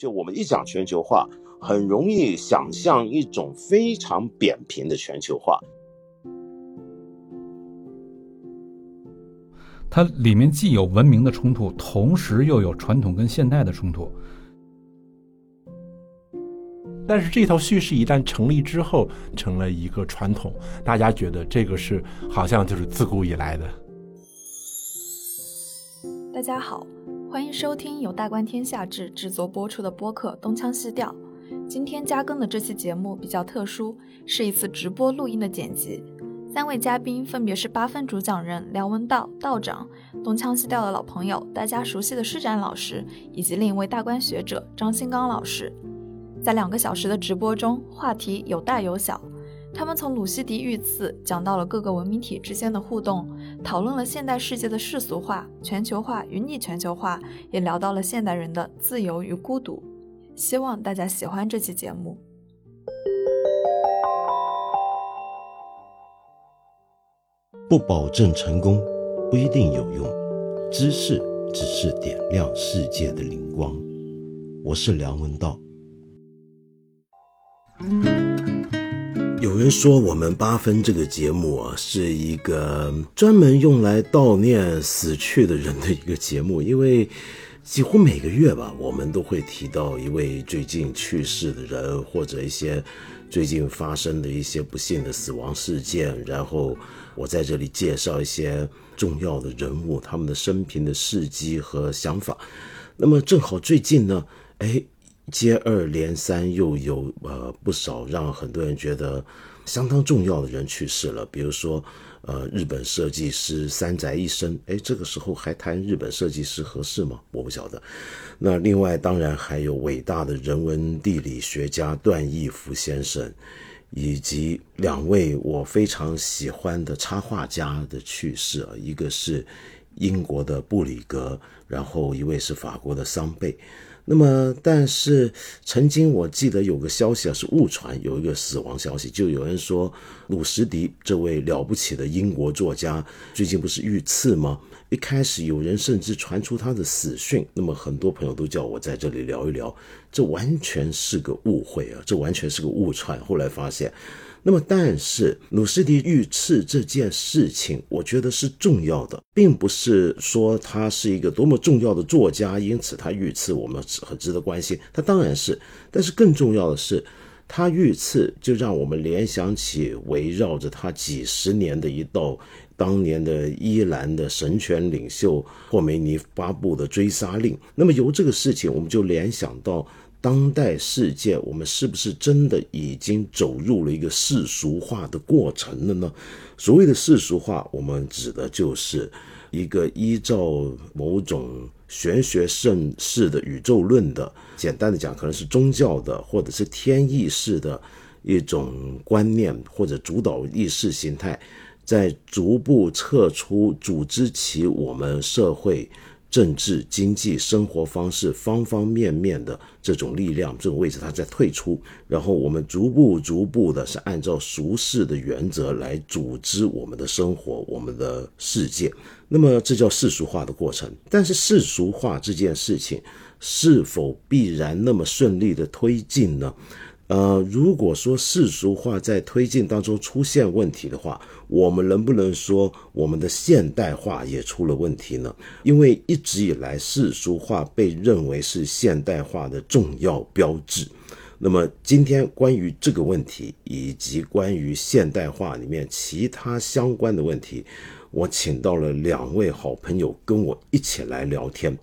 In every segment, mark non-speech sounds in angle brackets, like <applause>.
就我们一讲全球化，很容易想象一种非常扁平的全球化。它里面既有文明的冲突，同时又有传统跟现代的冲突。但是这套叙事一旦成立之后，成了一个传统，大家觉得这个是好像就是自古以来的。大家好，欢迎收听由大观天下制制作播出的播客《东腔西调》。今天加更的这期节目比较特殊，是一次直播录音的剪辑。三位嘉宾分别是八分主讲人梁文道道长、东腔西调的老朋友，大家熟悉的施展老师，以及另一位大观学者张新刚老师。在两个小时的直播中，话题有大有小。他们从鲁西迪遇刺讲到了各个文明体之间的互动，讨论了现代世界的世俗化、全球化与逆全球化，也聊到了现代人的自由与孤独。希望大家喜欢这期节目。不保证成功，不一定有用。知识只是点亮世界的灵光。我是梁文道。有人说我们八分这个节目啊，是一个专门用来悼念死去的人的一个节目，因为几乎每个月吧，我们都会提到一位最近去世的人，或者一些最近发生的一些不幸的死亡事件，然后我在这里介绍一些重要的人物，他们的生平的事迹和想法。那么正好最近呢，哎。接二连三，又有呃不少让很多人觉得相当重要的人去世了。比如说，呃，日本设计师三宅一生，哎，这个时候还谈日本设计师合适吗？我不晓得。那另外，当然还有伟大的人文地理学家段义孚先生，以及两位我非常喜欢的插画家的去世啊，一个是英国的布里格，然后一位是法国的桑贝。那么，但是曾经我记得有个消息啊，是误传，有一个死亡消息，就有人说鲁什迪这位了不起的英国作家最近不是遇刺吗？一开始有人甚至传出他的死讯，那么很多朋友都叫我在这里聊一聊，这完全是个误会啊，这完全是个误传。后来发现。那么，但是鲁斯迪遇刺这件事情，我觉得是重要的，并不是说他是一个多么重要的作家，因此他遇刺我们很值得关心。他当然是，但是更重要的是，他遇刺就让我们联想起围绕着他几十年的一道当年的伊兰的神权领袖霍梅尼发布的追杀令。那么由这个事情，我们就联想到。当代世界，我们是不是真的已经走入了一个世俗化的过程了呢？所谓的世俗化，我们指的就是一个依照某种玄学盛世的宇宙论的，简单的讲，可能是宗教的，或者是天意式的一种观念或者主导意识形态，在逐步撤出、组织起我们社会。政治、经济、生活方式方方面面的这种力量，这种位置，它在退出。然后我们逐步、逐步的是按照俗世的原则来组织我们的生活、我们的世界。那么这叫世俗化的过程。但是世俗化这件事情是否必然那么顺利的推进呢？呃，如果说世俗化在推进当中出现问题的话，我们能不能说我们的现代化也出了问题呢？因为一直以来世俗化被认为是现代化的重要标志。那么今天关于这个问题以及关于现代化里面其他相关的问题，我请到了两位好朋友跟我一起来聊天。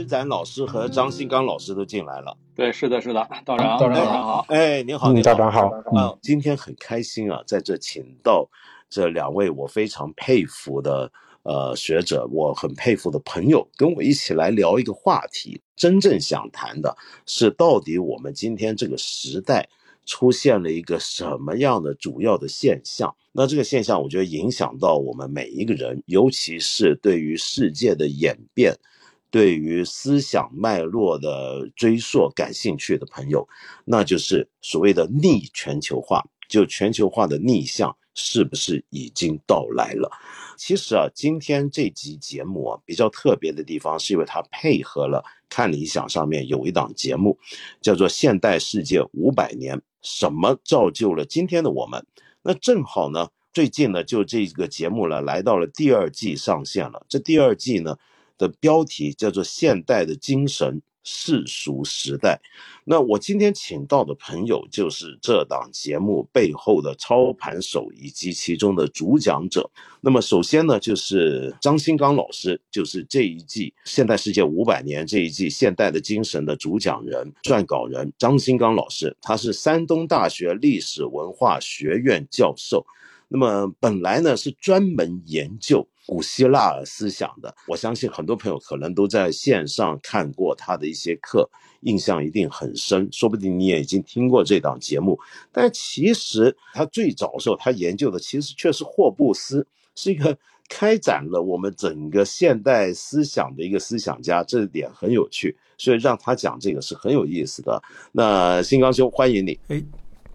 施展老师和张新刚老师都进来了。对，是的，是的，道长，道长好。哎，您好，道长好。嗯，今天很开心啊，在这请到这两位我非常佩服的呃学者，我很佩服的朋友，跟我一起来聊一个话题。真正想谈的是，到底我们今天这个时代出现了一个什么样的主要的现象？那这个现象，我觉得影响到我们每一个人，尤其是对于世界的演变。对于思想脉络的追溯感兴趣的朋友，那就是所谓的逆全球化，就全球化的逆向是不是已经到来了？其实啊，今天这集节目啊比较特别的地方，是因为它配合了看理想上面有一档节目，叫做《现代世界五百年》，什么造就了今天的我们？那正好呢，最近呢，就这个节目呢来到了第二季上线了。这第二季呢的标题叫做《现代的精神》。世俗时代，那我今天请到的朋友就是这档节目背后的操盘手以及其中的主讲者。那么首先呢，就是张新刚老师，就是这一季《现代世界五百年》这一季《现代的精神》的主讲人、撰稿人张新刚老师，他是山东大学历史文化学院教授。那么本来呢是专门研究。古希腊思想的，我相信很多朋友可能都在线上看过他的一些课，印象一定很深。说不定你也已经听过这档节目。但其实他最早的时候，他研究的其实却是霍布斯，是一个开展了我们整个现代思想的一个思想家，这点很有趣。所以让他讲这个是很有意思的。那新刚兄，欢迎你。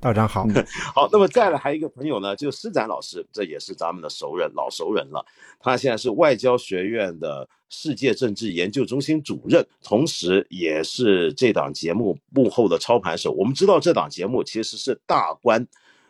道长好，好，那么再来还有一个朋友呢，就施展老师，这也是咱们的熟人，老熟人了。他现在是外交学院的世界政治研究中心主任，同时也是这档节目幕后的操盘手。我们知道这档节目其实是大观，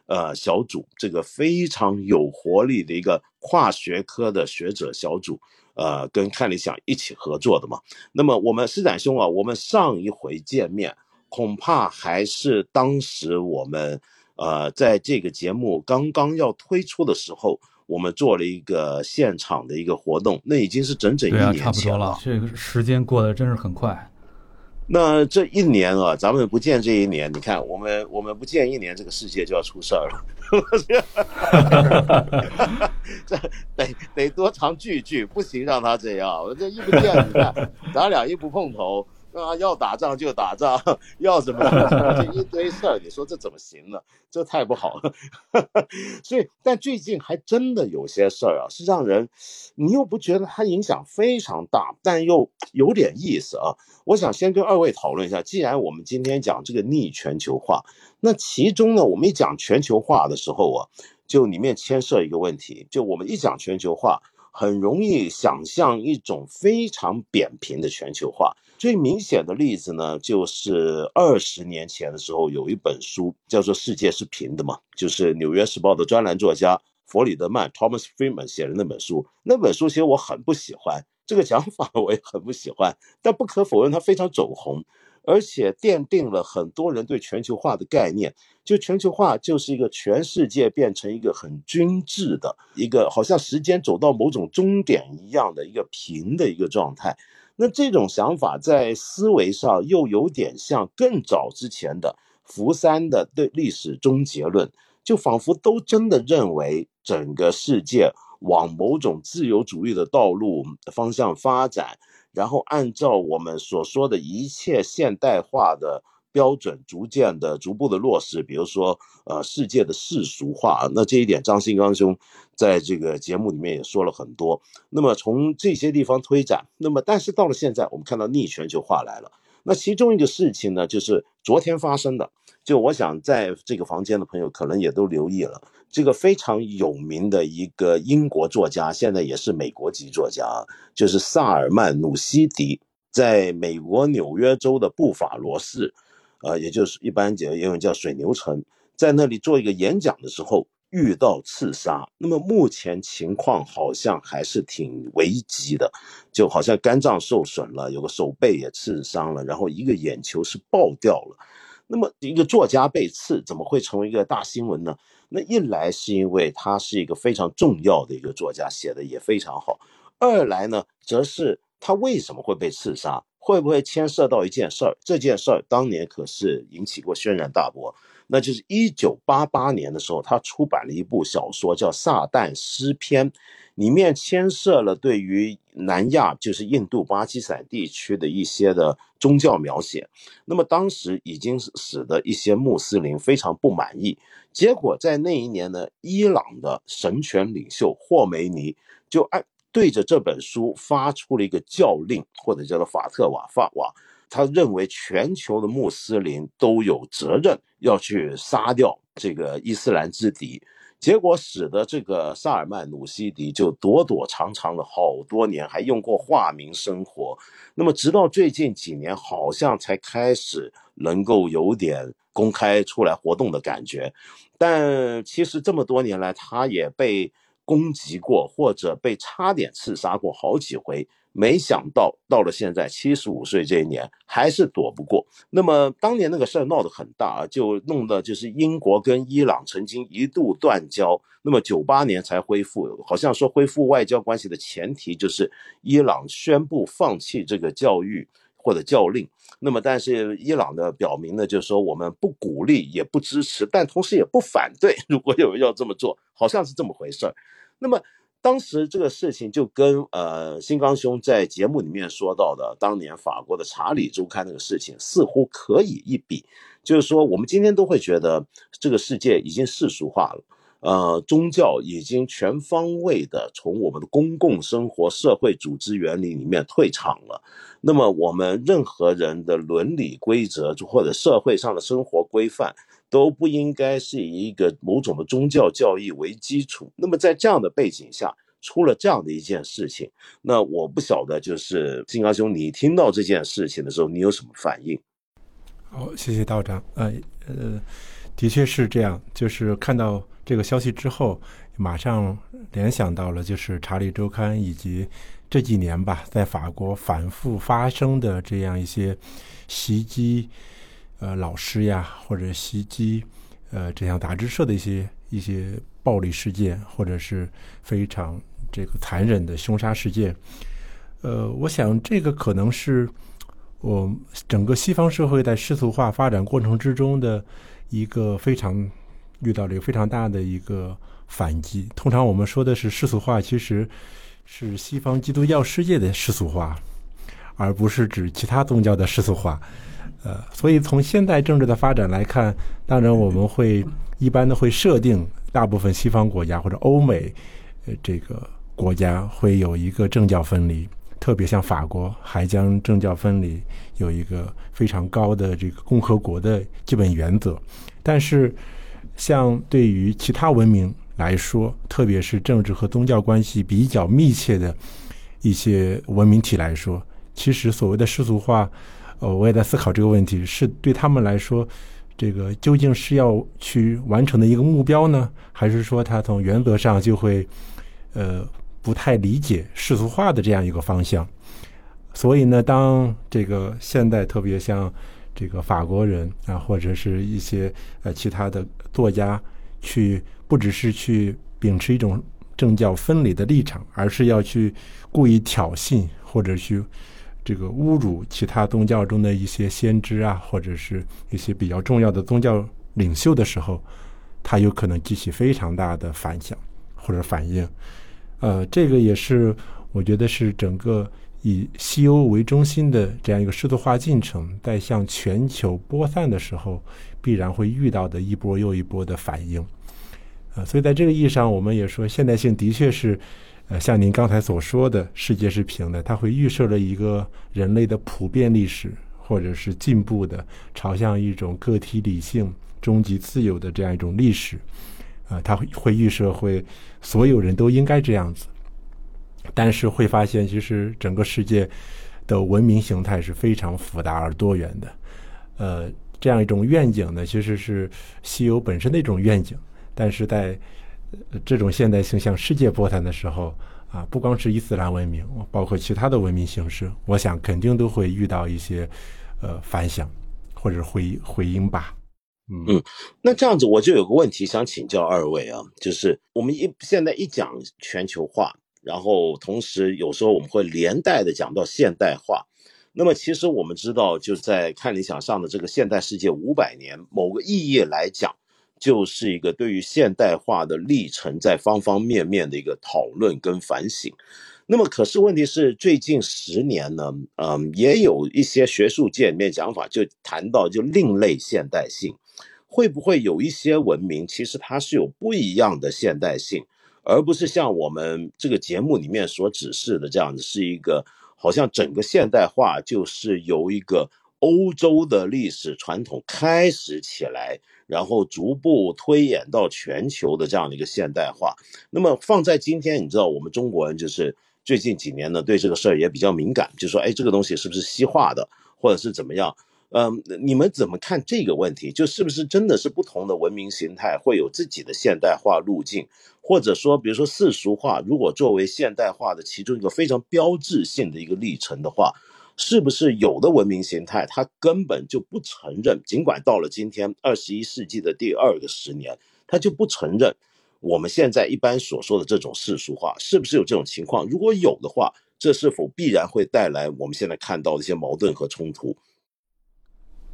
呃，小组这个非常有活力的一个跨学科的学者小组，呃，跟看理想一起合作的嘛。那么我们施展兄啊，我们上一回见面。恐怕还是当时我们，呃，在这个节目刚刚要推出的时候，我们做了一个现场的一个活动，那已经是整整一年前了。差不多了，这个时间过得真是很快。那这一年啊，咱们不见这一年，你看我们我们不见一年，这个世界就要出事儿了。<laughs> 这得得多长聚聚，不行让他这样。我这一不见，你看咱俩一不碰头。啊，要打仗就打仗，要什么一堆事儿，你说这怎么行呢？这太不好了。<laughs> 所以，但最近还真的有些事儿啊，是让人，你又不觉得它影响非常大，但又有点意思啊。我想先跟二位讨论一下，既然我们今天讲这个逆全球化，那其中呢，我们一讲全球化的时候啊，就里面牵涉一个问题，就我们一讲全球化，很容易想象一种非常扁平的全球化。最明显的例子呢，就是二十年前的时候，有一本书叫做《世界是平的》嘛，就是《纽约时报》的专栏作家弗里德曼 （Thomas Friedman） 写的那本书。那本书其实我很不喜欢，这个讲法 <laughs> 我也很不喜欢。但不可否认，它非常走红，而且奠定了很多人对全球化的概念。就全球化就是一个全世界变成一个很均质的一个，好像时间走到某种终点一样的一个平的一个状态。那这种想法在思维上又有点像更早之前的福山的对历史终结论，就仿佛都真的认为整个世界往某种自由主义的道路方向发展，然后按照我们所说的一切现代化的。标准逐渐的、逐步的落实，比如说，呃，世界的世俗化，那这一点张新刚兄在这个节目里面也说了很多。那么从这些地方推展，那么但是到了现在，我们看到逆全球化来了。那其中一个事情呢，就是昨天发生的，就我想在这个房间的朋友可能也都留意了，这个非常有名的一个英国作家，现在也是美国籍作家，就是萨尔曼努西迪，在美国纽约州的布法罗市。呃，也就是一般讲英文叫水牛城，在那里做一个演讲的时候遇到刺杀，那么目前情况好像还是挺危急的，就好像肝脏受损了，有个手背也刺伤了，然后一个眼球是爆掉了。那么一个作家被刺，怎么会成为一个大新闻呢？那一来是因为他是一个非常重要的一个作家，写的也非常好；二来呢，则是他为什么会被刺杀？会不会牵涉到一件事儿？这件事儿当年可是引起过轩然大波。那就是一九八八年的时候，他出版了一部小说，叫《撒旦诗篇》，里面牵涉了对于南亚，就是印度、巴基斯坦地区的一些的宗教描写。那么当时已经使得一些穆斯林非常不满意。结果在那一年呢，伊朗的神权领袖霍梅尼就按。对着这本书发出了一个教令，或者叫做法特瓦法瓦，他认为全球的穆斯林都有责任要去杀掉这个伊斯兰之敌，结果使得这个萨尔曼努西迪就躲躲藏藏了好多年，还用过化名生活。那么直到最近几年，好像才开始能够有点公开出来活动的感觉。但其实这么多年来，他也被攻击过，或者被差点刺杀过好几回。没想到到了现在七十五岁这一年，还是躲不过。那么当年那个事儿闹得很大啊，就弄得就是英国跟伊朗曾经一度断交，那么九八年才恢复。好像说恢复外交关系的前提就是伊朗宣布放弃这个教育或者教令。那么但是伊朗的表明呢，就是说我们不鼓励也不支持，但同时也不反对。<laughs> 如果有人要这么做，好像是这么回事儿。那么。当时这个事情就跟呃新刚兄在节目里面说到的当年法国的《查理周刊》那个事情似乎可以一比，就是说我们今天都会觉得这个世界已经世俗化了，呃，宗教已经全方位的从我们的公共生活、社会组织原理里面退场了。那么我们任何人的伦理规则或者社会上的生活规范。都不应该是以一个某种的宗教教义为基础。那么在这样的背景下，出了这样的一件事情，那我不晓得，就是金刚兄，你听到这件事情的时候，你有什么反应？好，谢谢道长。呃呃，的确是这样，就是看到这个消息之后，马上联想到了就是《查理周刊》以及这几年吧，在法国反复发生的这样一些袭击。呃，老师呀，或者袭击，呃，这样杂志社的一些一些暴力事件，或者是非常这个残忍的凶杀事件，呃，我想这个可能是我整个西方社会在世俗化发展过程之中的一个非常遇到了一个非常大的一个反击。通常我们说的是世俗化，其实是西方基督教世界的世俗化，而不是指其他宗教的世俗化。呃，所以从现代政治的发展来看，当然我们会一般的会设定，大部分西方国家或者欧美，呃，这个国家会有一个政教分离，特别像法国还将政教分离有一个非常高的这个共和国的基本原则。但是，像对于其他文明来说，特别是政治和宗教关系比较密切的一些文明体来说，其实所谓的世俗化。呃，我也在思考这个问题，是对他们来说，这个究竟是要去完成的一个目标呢，还是说他从原则上就会，呃，不太理解世俗化的这样一个方向？所以呢，当这个现代特别像这个法国人啊，或者是一些呃其他的作家，去不只是去秉持一种政教分离的立场，而是要去故意挑衅或者去。这个侮辱其他宗教中的一些先知啊，或者是一些比较重要的宗教领袖的时候，他有可能激起非常大的反响或者反应。呃，这个也是我觉得是整个以西欧为中心的这样一个世俗化进程在向全球播散的时候，必然会遇到的一波又一波的反应。呃，所以在这个意义上，我们也说现代性的确是。呃，像您刚才所说的，世界是平的，它会预设了一个人类的普遍历史，或者是进步的，朝向一种个体理性、终极自由的这样一种历史。啊，它会会预设会所有人都应该这样子，但是会发现，其实整个世界的文明形态是非常复杂而多元的。呃，这样一种愿景呢，其实是西游本身的一种愿景，但是在这种现代性向世界播散的时候啊，不光是伊斯兰文明，包括其他的文明形式，我想肯定都会遇到一些呃反响或者回回音吧。嗯，那这样子我就有个问题想请教二位啊，就是我们一现在一讲全球化，然后同时有时候我们会连带的讲到现代化，那么其实我们知道，就在看理想上的这个现代世界五百年，某个意义来讲。就是一个对于现代化的历程在方方面面的一个讨论跟反省。那么，可是问题是，最近十年呢，嗯，也有一些学术界里面讲法，就谈到就另类现代性，会不会有一些文明其实它是有不一样的现代性，而不是像我们这个节目里面所指示的这样子，是一个好像整个现代化就是由一个欧洲的历史传统开始起来，然后逐步推演到全球的这样的一个现代化。那么放在今天，你知道我们中国人就是最近几年呢，对这个事儿也比较敏感，就说哎，这个东西是不是西化的，或者是怎么样？嗯，你们怎么看这个问题？就是不是真的是不同的文明形态会有自己的现代化路径，或者说，比如说世俗化，如果作为现代化的其中一个非常标志性的一个历程的话，是不是有的文明形态它根本就不承认？尽管到了今天二十一世纪的第二个十年，它就不承认我们现在一般所说的这种世俗化，是不是有这种情况？如果有的话，这是否必然会带来我们现在看到的一些矛盾和冲突？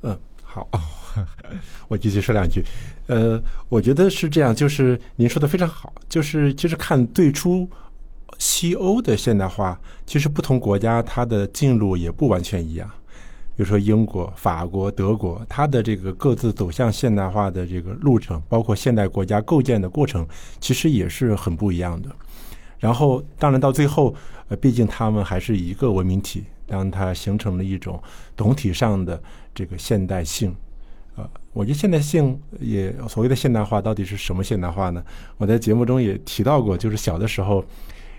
嗯，好，<laughs> 我继续说两句。呃，我觉得是这样，就是您说的非常好，就是其实看最初西欧的现代化，其实不同国家它的进路也不完全一样。比如说英国、法国、德国，它的这个各自走向现代化的这个路程，包括现代国家构建的过程，其实也是很不一样的。然后，当然到最后，呃，毕竟他们还是一个文明体，当它形成了一种总体上的。这个现代性，我觉得现代性也所谓的现代化到底是什么现代化呢？我在节目中也提到过，就是小的时候，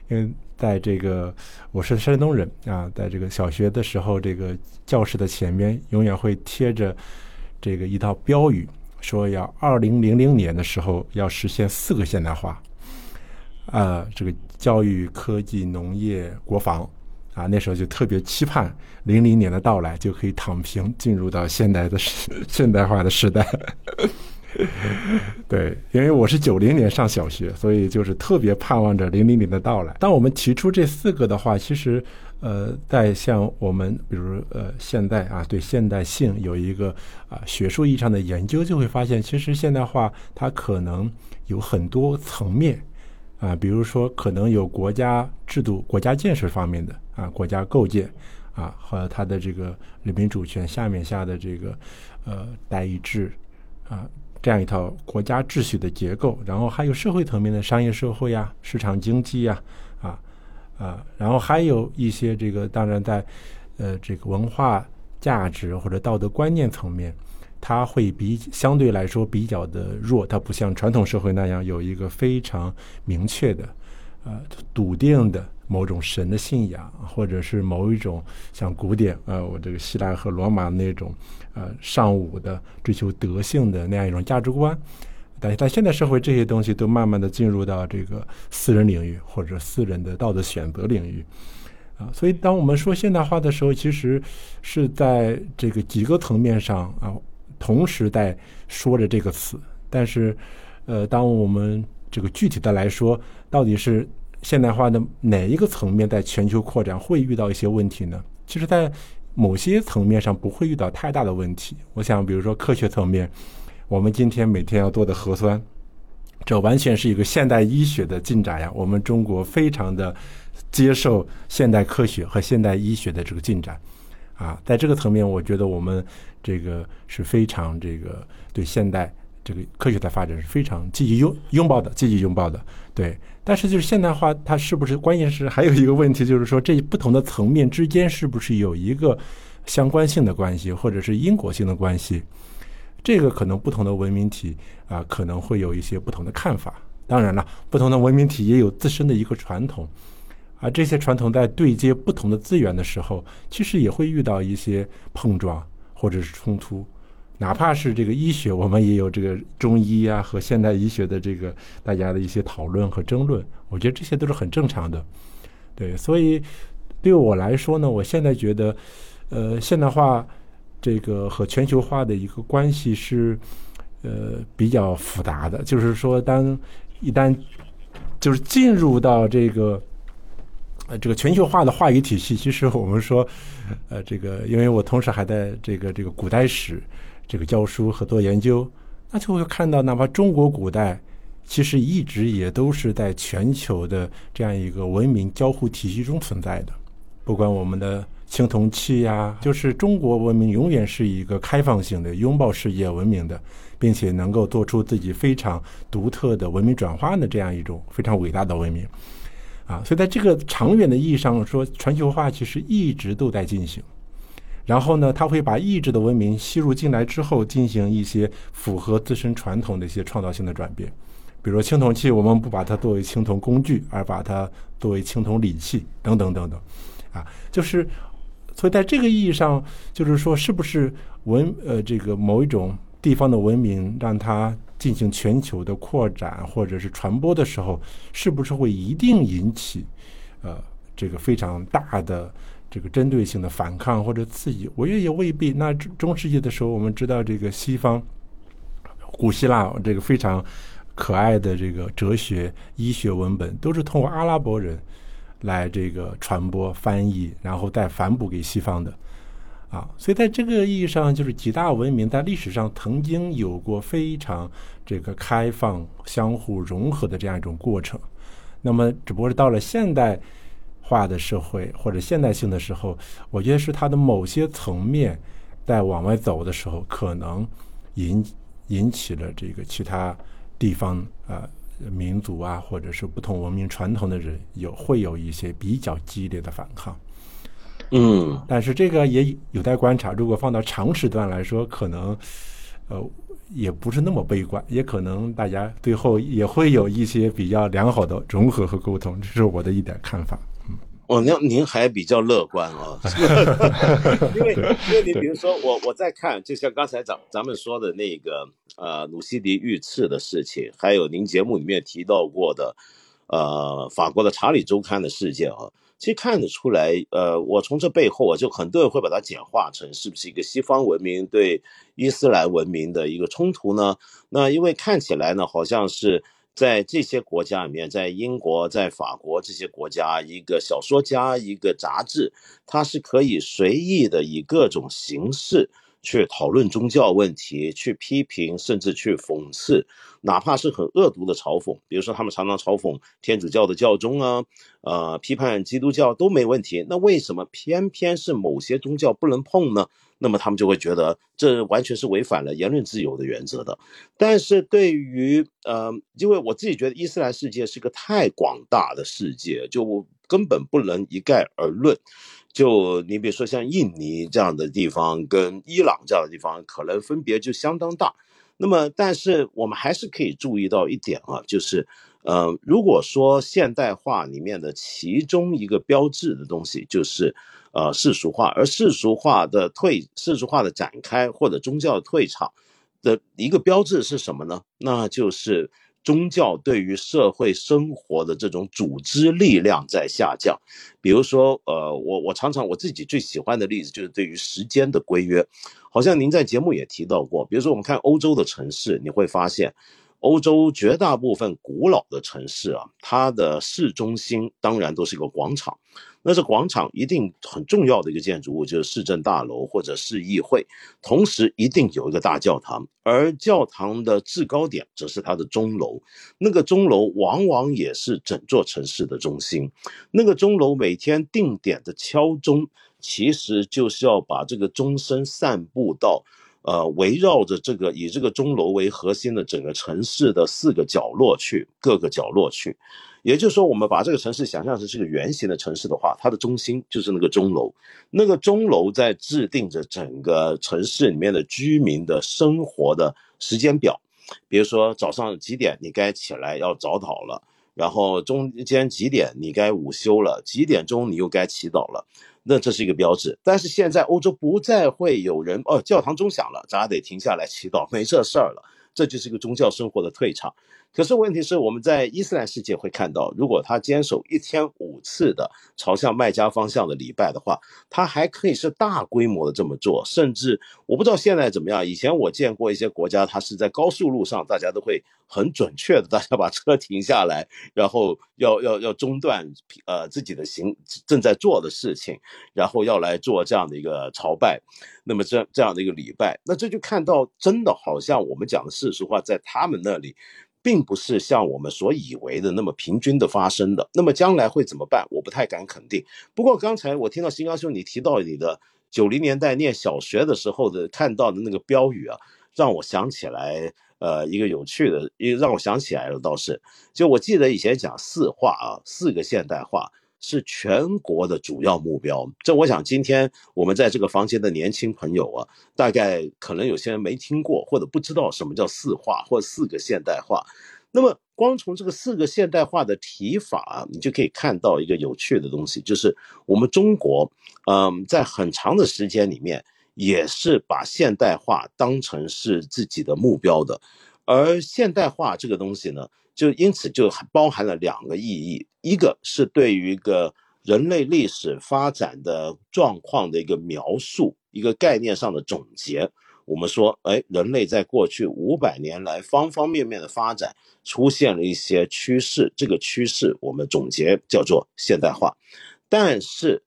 因为在这个我是山东人啊，在这个小学的时候，这个教室的前面永远会贴着这个一套标语，说要二零零零年的时候要实现四个现代化，啊，这个教育、科技、农业、国防。啊，那时候就特别期盼零零年的到来，就可以躺平进入到现代的现代化的时代。对，因为我是九零年上小学，所以就是特别盼望着零零年的到来。当我们提出这四个的话，其实呃，在像我们比如呃现代啊，对现代性有一个啊学术意义上的研究，就会发现，其实现代化它可能有很多层面。啊，比如说可能有国家制度、国家建设方面的啊，国家构建啊，和它的这个人民主权下面下的这个呃代议制啊，这样一套国家秩序的结构，然后还有社会层面的商业社会呀、市场经济呀啊啊，然后还有一些这个当然在呃这个文化价值或者道德观念层面。它会比相对来说比较的弱，它不像传统社会那样有一个非常明确的、呃笃定的某种神的信仰，或者是某一种像古典呃我这个希腊和罗马那种呃尚武的追求德性的那样一种价值观。但是在现代社会，这些东西都慢慢的进入到这个私人领域或者私人的道德选择领域啊。所以，当我们说现代化的时候，其实是在这个几个层面上啊。同时在说着这个词，但是，呃，当我们这个具体的来说，到底是现代化的哪一个层面在全球扩展会遇到一些问题呢？其实，在某些层面上不会遇到太大的问题。我想，比如说科学层面，我们今天每天要做的核酸，这完全是一个现代医学的进展呀。我们中国非常的接受现代科学和现代医学的这个进展。啊，在这个层面，我觉得我们这个是非常这个对现代这个科学的发展是非常积极拥拥抱的，积极拥抱的。对，但是就是现代化，它是不是关键是还有一个问题，就是说这不同的层面之间是不是有一个相关性的关系，或者是因果性的关系？这个可能不同的文明体啊，可能会有一些不同的看法。当然了，不同的文明体也有自身的一个传统。而这些传统在对接不同的资源的时候，其实也会遇到一些碰撞或者是冲突。哪怕是这个医学，我们也有这个中医啊和现代医学的这个大家的一些讨论和争论。我觉得这些都是很正常的。对，所以对我来说呢，我现在觉得，呃，现代化这个和全球化的一个关系是呃比较复杂的。就是说，当一旦就是进入到这个。呃，这个全球化的话语体系，其实我们说，呃，这个，因为我同时还在这个这个古代史这个教书和做研究，那就会看到，哪怕中国古代，其实一直也都是在全球的这样一个文明交互体系中存在的。不管我们的青铜器呀，就是中国文明永远是一个开放性的、拥抱世界文明的，并且能够做出自己非常独特的文明转化的这样一种非常伟大的文明。啊，所以在这个长远的意义上说，全球化其实一直都在进行。然后呢，他会把异质的文明吸入进来之后，进行一些符合自身传统的一些创造性的转变。比如青铜器，我们不把它作为青铜工具，而把它作为青铜礼器，等等等等，啊，就是，所以在这个意义上，就是说，是不是文呃这个某一种地方的文明，让它进行全球的扩展或者是传播的时候，是不是会一定引起呃这个非常大的这个针对性的反抗或者刺激？我觉得也未必。那中世纪的时候，我们知道这个西方古希腊这个非常。可爱的这个哲学、医学文本都是通过阿拉伯人来这个传播、翻译，然后再反哺给西方的啊。所以在这个意义上，就是几大文明在历史上曾经有过非常这个开放、相互融合的这样一种过程。那么，只不过是到了现代化的社会或者现代性的时候，我觉得是它的某些层面在往外走的时候，可能引引起了这个其他。地方啊，民族啊，或者是不同文明传统的人，有会有一些比较激烈的反抗。嗯，但是这个也有待观察。如果放到长时段来说，可能呃也不是那么悲观，也可能大家最后也会有一些比较良好的融合和沟通。这是我的一点看法。哦，那您还比较乐观 <laughs> 啊，因为因为你比如说我我在看，就像刚才咱咱们说的那个呃鲁西迪遇刺的事情，还有您节目里面提到过的呃法国的查理周刊的事件啊，其实看得出来，呃，我从这背后我，就很多人会把它简化成是不是一个西方文明对伊斯兰文明的一个冲突呢？那因为看起来呢，好像是。在这些国家里面，在英国、在法国这些国家，一个小说家、一个杂志，它是可以随意的以各种形式去讨论宗教问题，去批评，甚至去讽刺，哪怕是很恶毒的嘲讽。比如说，他们常常嘲讽天主教的教宗啊，呃，批判基督教都没问题。那为什么偏偏是某些宗教不能碰呢？那么他们就会觉得这完全是违反了言论自由的原则的。但是对于呃，因为我自己觉得伊斯兰世界是个太广大的世界，就根本不能一概而论。就你比如说像印尼这样的地方，跟伊朗这样的地方，可能分别就相当大。那么，但是我们还是可以注意到一点啊，就是呃，如果说现代化里面的其中一个标志的东西，就是。呃，世俗化，而世俗化的退，世俗化的展开或者宗教退场的一个标志是什么呢？那就是宗教对于社会生活的这种组织力量在下降。比如说，呃，我我常常我自己最喜欢的例子就是对于时间的规约，好像您在节目也提到过。比如说，我们看欧洲的城市，你会发现，欧洲绝大部分古老的城市啊，它的市中心当然都是一个广场。那这广场一定很重要的一个建筑物就是市政大楼或者市议会，同时一定有一个大教堂，而教堂的制高点则是它的钟楼。那个钟楼往往也是整座城市的中心。那个钟楼每天定点的敲钟，其实就是要把这个钟声散布到，呃，围绕着这个以这个钟楼为核心的整个城市的四个角落去，各个角落去。也就是说，我们把这个城市想象成是个圆形的城市的话，它的中心就是那个钟楼。那个钟楼在制定着整个城市里面的居民的生活的时间表。比如说，早上几点你该起来要早祷了，然后中间几点你该午休了，几点钟你又该祈祷了。那这是一个标志。但是现在欧洲不再会有人哦，教堂钟响了，咱得停下来祈祷，没这事儿了。这就是一个宗教生活的退场。可是问题是，我们在伊斯兰世界会看到，如果他坚守一天五次的朝向麦加方向的礼拜的话，他还可以是大规模的这么做。甚至我不知道现在怎么样。以前我见过一些国家，它是在高速路上，大家都会很准确的，大家把车停下来，然后要要要中断呃自己的行正在做的事情，然后要来做这样的一个朝拜。那么这这样的一个礼拜，那这就看到真的好像我们讲的世俗化，在他们那里。并不是像我们所以为的那么平均的发生的。那么将来会怎么办？我不太敢肯定。不过刚才我听到新刚兄你提到你的九零年代念小学的时候的看到的那个标语啊，让我想起来，呃，一个有趣的，一让我想起来了，倒是，就我记得以前讲四化啊，四个现代化，是全国的主要目标。这我想今天我们在这个房间的年轻朋友啊，大概可能有些人没听过或者不知道什么叫四化或四个现代化。那么光从这个四个现代化的提法，你就可以看到一个有趣的东西，就是我们中国，嗯，在很长的时间里面也是把现代化当成是自己的目标的。而现代化这个东西呢，就因此就包含了两个意义，一个是对于一个人类历史发展的状况的一个描述，一个概念上的总结。我们说，哎，人类在过去五百年来方方面面的发展出现了一些趋势，这个趋势我们总结叫做现代化。但是，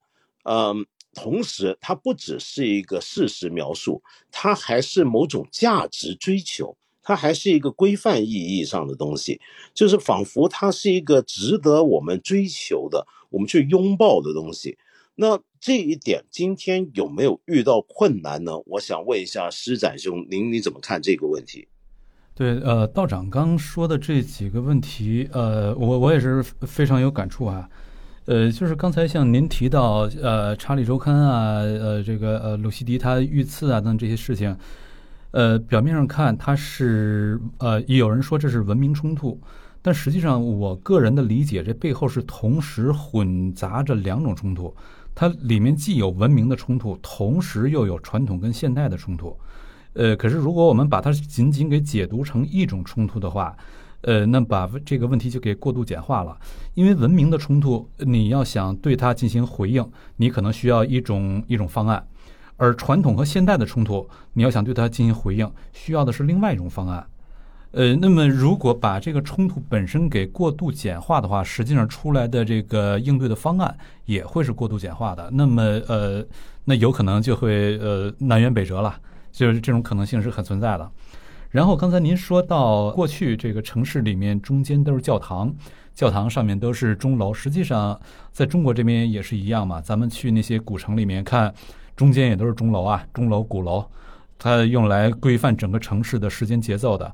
嗯，同时它不只是一个事实描述，它还是某种价值追求。它还是一个规范意义上的东西，就是仿佛它是一个值得我们追求的、我们去拥抱的东西。那这一点今天有没有遇到困难呢？我想问一下施展兄，您你怎么看这个问题？对，呃，道长刚说的这几个问题，呃，我我也是非常有感触啊。呃，就是刚才像您提到，呃，《查理周刊》啊，呃，这个呃，鲁西迪他遇刺啊等这些事情。呃，表面上看它是呃，有人说这是文明冲突，但实际上我个人的理解，这背后是同时混杂着两种冲突，它里面既有文明的冲突，同时又有传统跟现代的冲突。呃，可是如果我们把它仅仅给解读成一种冲突的话，呃，那把这个问题就给过度简化了。因为文明的冲突，你要想对它进行回应，你可能需要一种一种方案。而传统和现代的冲突，你要想对它进行回应，需要的是另外一种方案。呃，那么如果把这个冲突本身给过度简化的话，实际上出来的这个应对的方案也会是过度简化的。那么，呃，那有可能就会呃南辕北辙了，就是这种可能性是很存在的。然后刚才您说到过去这个城市里面中间都是教堂，教堂上面都是钟楼，实际上在中国这边也是一样嘛。咱们去那些古城里面看。中间也都是钟楼啊，钟楼、鼓楼，它用来规范整个城市的时间节奏的。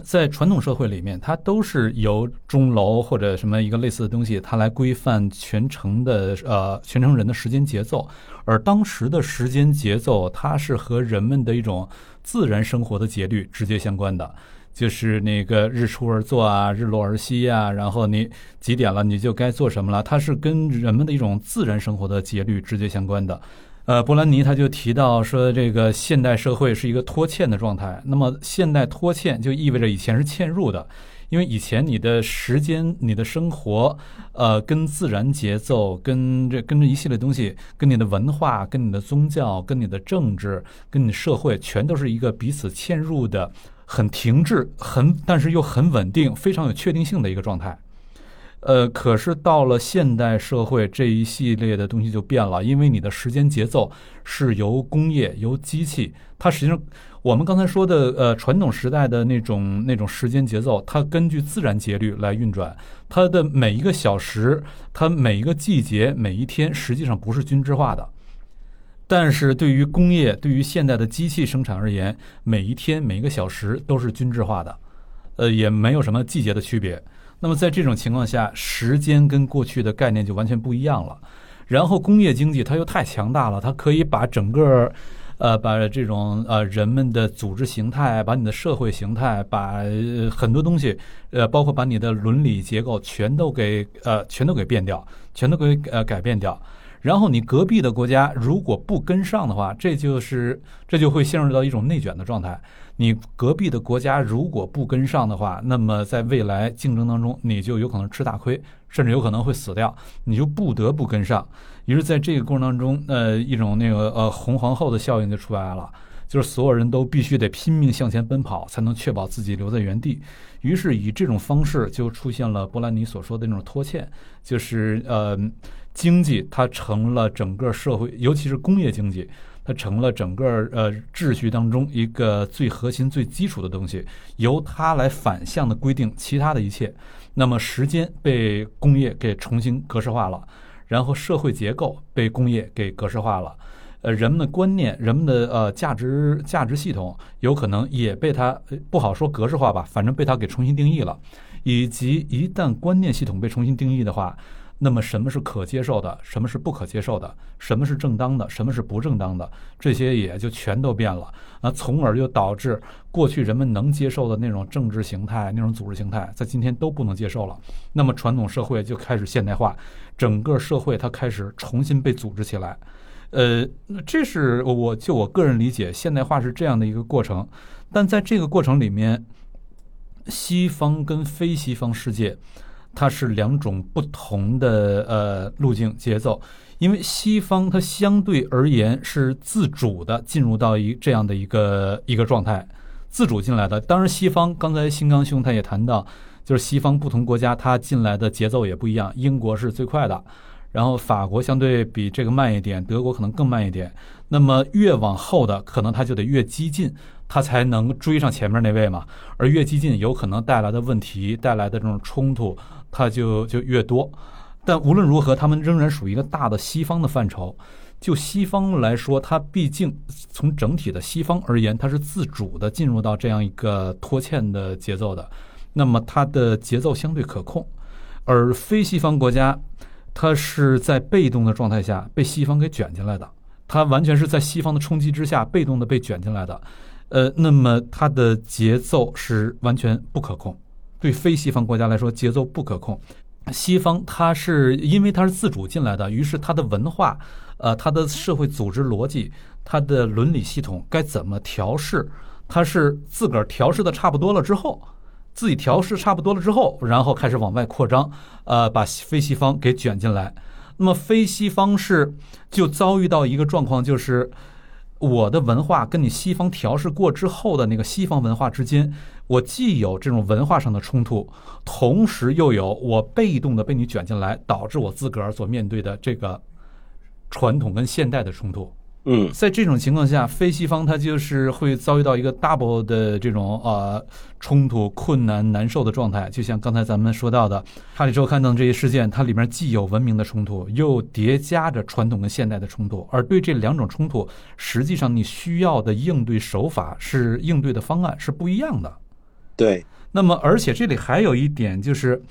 在传统社会里面，它都是由钟楼或者什么一个类似的东西，它来规范全城的呃全城人的时间节奏。而当时的时间节奏，它是和人们的一种自然生活的节律直接相关的，就是那个日出而作啊，日落而息呀，然后你几点了你就该做什么了，它是跟人们的一种自然生活的节律直接相关的。呃，波兰尼他就提到说，这个现代社会是一个拖欠的状态。那么，现代拖欠就意味着以前是嵌入的，因为以前你的时间、你的生活，呃，跟自然节奏、跟这、跟这一系列东西，跟你的文化、跟你的宗教、跟你的政治、跟你社会，全都是一个彼此嵌入的、很停滞、很但是又很稳定、非常有确定性的一个状态。呃，可是到了现代社会，这一系列的东西就变了，因为你的时间节奏是由工业、由机器，它实际上我们刚才说的，呃，传统时代的那种那种时间节奏，它根据自然节律来运转，它的每一个小时、它每一个季节、每一天，实际上不是均质化的。但是对于工业、对于现代的机器生产而言，每一天、每一个小时都是均质化的，呃，也没有什么季节的区别。那么在这种情况下，时间跟过去的概念就完全不一样了。然后工业经济它又太强大了，它可以把整个，呃，把这种呃人们的组织形态，把你的社会形态，把很多东西，呃，包括把你的伦理结构全都给呃全都给变掉，全都给呃改变掉。然后你隔壁的国家如果不跟上的话，这就是这就会陷入到一种内卷的状态。你隔壁的国家如果不跟上的话，那么在未来竞争当中，你就有可能吃大亏，甚至有可能会死掉。你就不得不跟上。于是，在这个过程当中，呃，一种那个呃红皇后的效应就出来了，就是所有人都必须得拼命向前奔跑，才能确保自己留在原地。于是，以这种方式就出现了波兰尼所说的那种拖欠，就是呃，经济它成了整个社会，尤其是工业经济。它成了整个呃秩序当中一个最核心、最基础的东西，由它来反向的规定其他的一切。那么时间被工业给重新格式化了，然后社会结构被工业给格式化了，呃，人们的观念、人们的呃价值价值系统有可能也被它不好说格式化吧，反正被它给重新定义了。以及一旦观念系统被重新定义的话，那么什么是可接受的，什么是不可接受的，什么是正当的，什么是不正当的，这些也就全都变了啊，从而就导致过去人们能接受的那种政治形态、那种组织形态，在今天都不能接受了。那么传统社会就开始现代化，整个社会它开始重新被组织起来。呃，这是我就我个人理解，现代化是这样的一个过程。但在这个过程里面，西方跟非西方世界。它是两种不同的呃路径节奏，因为西方它相对而言是自主的进入到一这样的一个一个状态，自主进来的。当然，西方刚才新刚兄他也谈到，就是西方不同国家它进来的节奏也不一样。英国是最快的，然后法国相对比这个慢一点，德国可能更慢一点。那么越往后的可能它就得越激进，它才能追上前面那位嘛。而越激进有可能带来的问题，带来的这种冲突。它就就越多，但无论如何，他们仍然属于一个大的西方的范畴。就西方来说，它毕竟从整体的西方而言，它是自主的进入到这样一个拖欠的节奏的。那么它的节奏相对可控，而非西方国家，它是在被动的状态下被西方给卷进来的，它完全是在西方的冲击之下被动的被卷进来的。呃，那么它的节奏是完全不可控。对非西方国家来说，节奏不可控。西方它是因为它是自主进来的，于是它的文化、呃，它的社会组织逻辑、它的伦理系统该怎么调试，它是自个儿调试的差不多了之后，自己调试差不多了之后，然后开始往外扩张，呃，把非西方给卷进来。那么非西方是就遭遇到一个状况，就是。我的文化跟你西方调试过之后的那个西方文化之间，我既有这种文化上的冲突，同时又有我被动的被你卷进来，导致我自个儿所面对的这个传统跟现代的冲突。嗯，在这种情况下，非西方它就是会遭遇到一个 double 的这种呃冲突、困难、难受的状态。就像刚才咱们说到的《哈里周刊》等这些事件，它里面既有文明的冲突，又叠加着传统跟现代的冲突。而对这两种冲突，实际上你需要的应对手法是应对的方案是不一样的。对。那么，而且这里还有一点就是。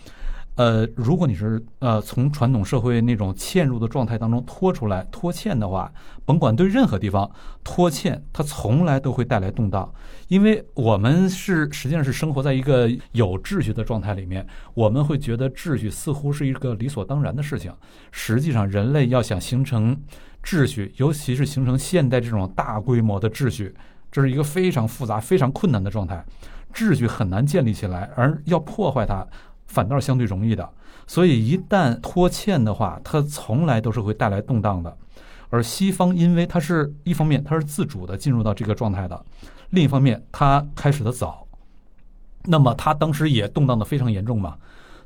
呃，如果你是呃从传统社会那种嵌入的状态当中脱出来拖欠的话，甭管对任何地方拖欠，它从来都会带来动荡，因为我们是实际上是生活在一个有秩序的状态里面，我们会觉得秩序似乎是一个理所当然的事情。实际上，人类要想形成秩序，尤其是形成现代这种大规模的秩序，这是一个非常复杂、非常困难的状态，秩序很难建立起来，而要破坏它。反倒是相对容易的，所以一旦拖欠的话，它从来都是会带来动荡的。而西方因为它是一方面它是自主的进入到这个状态的，另一方面它开始的早，那么它当时也动荡的非常严重嘛。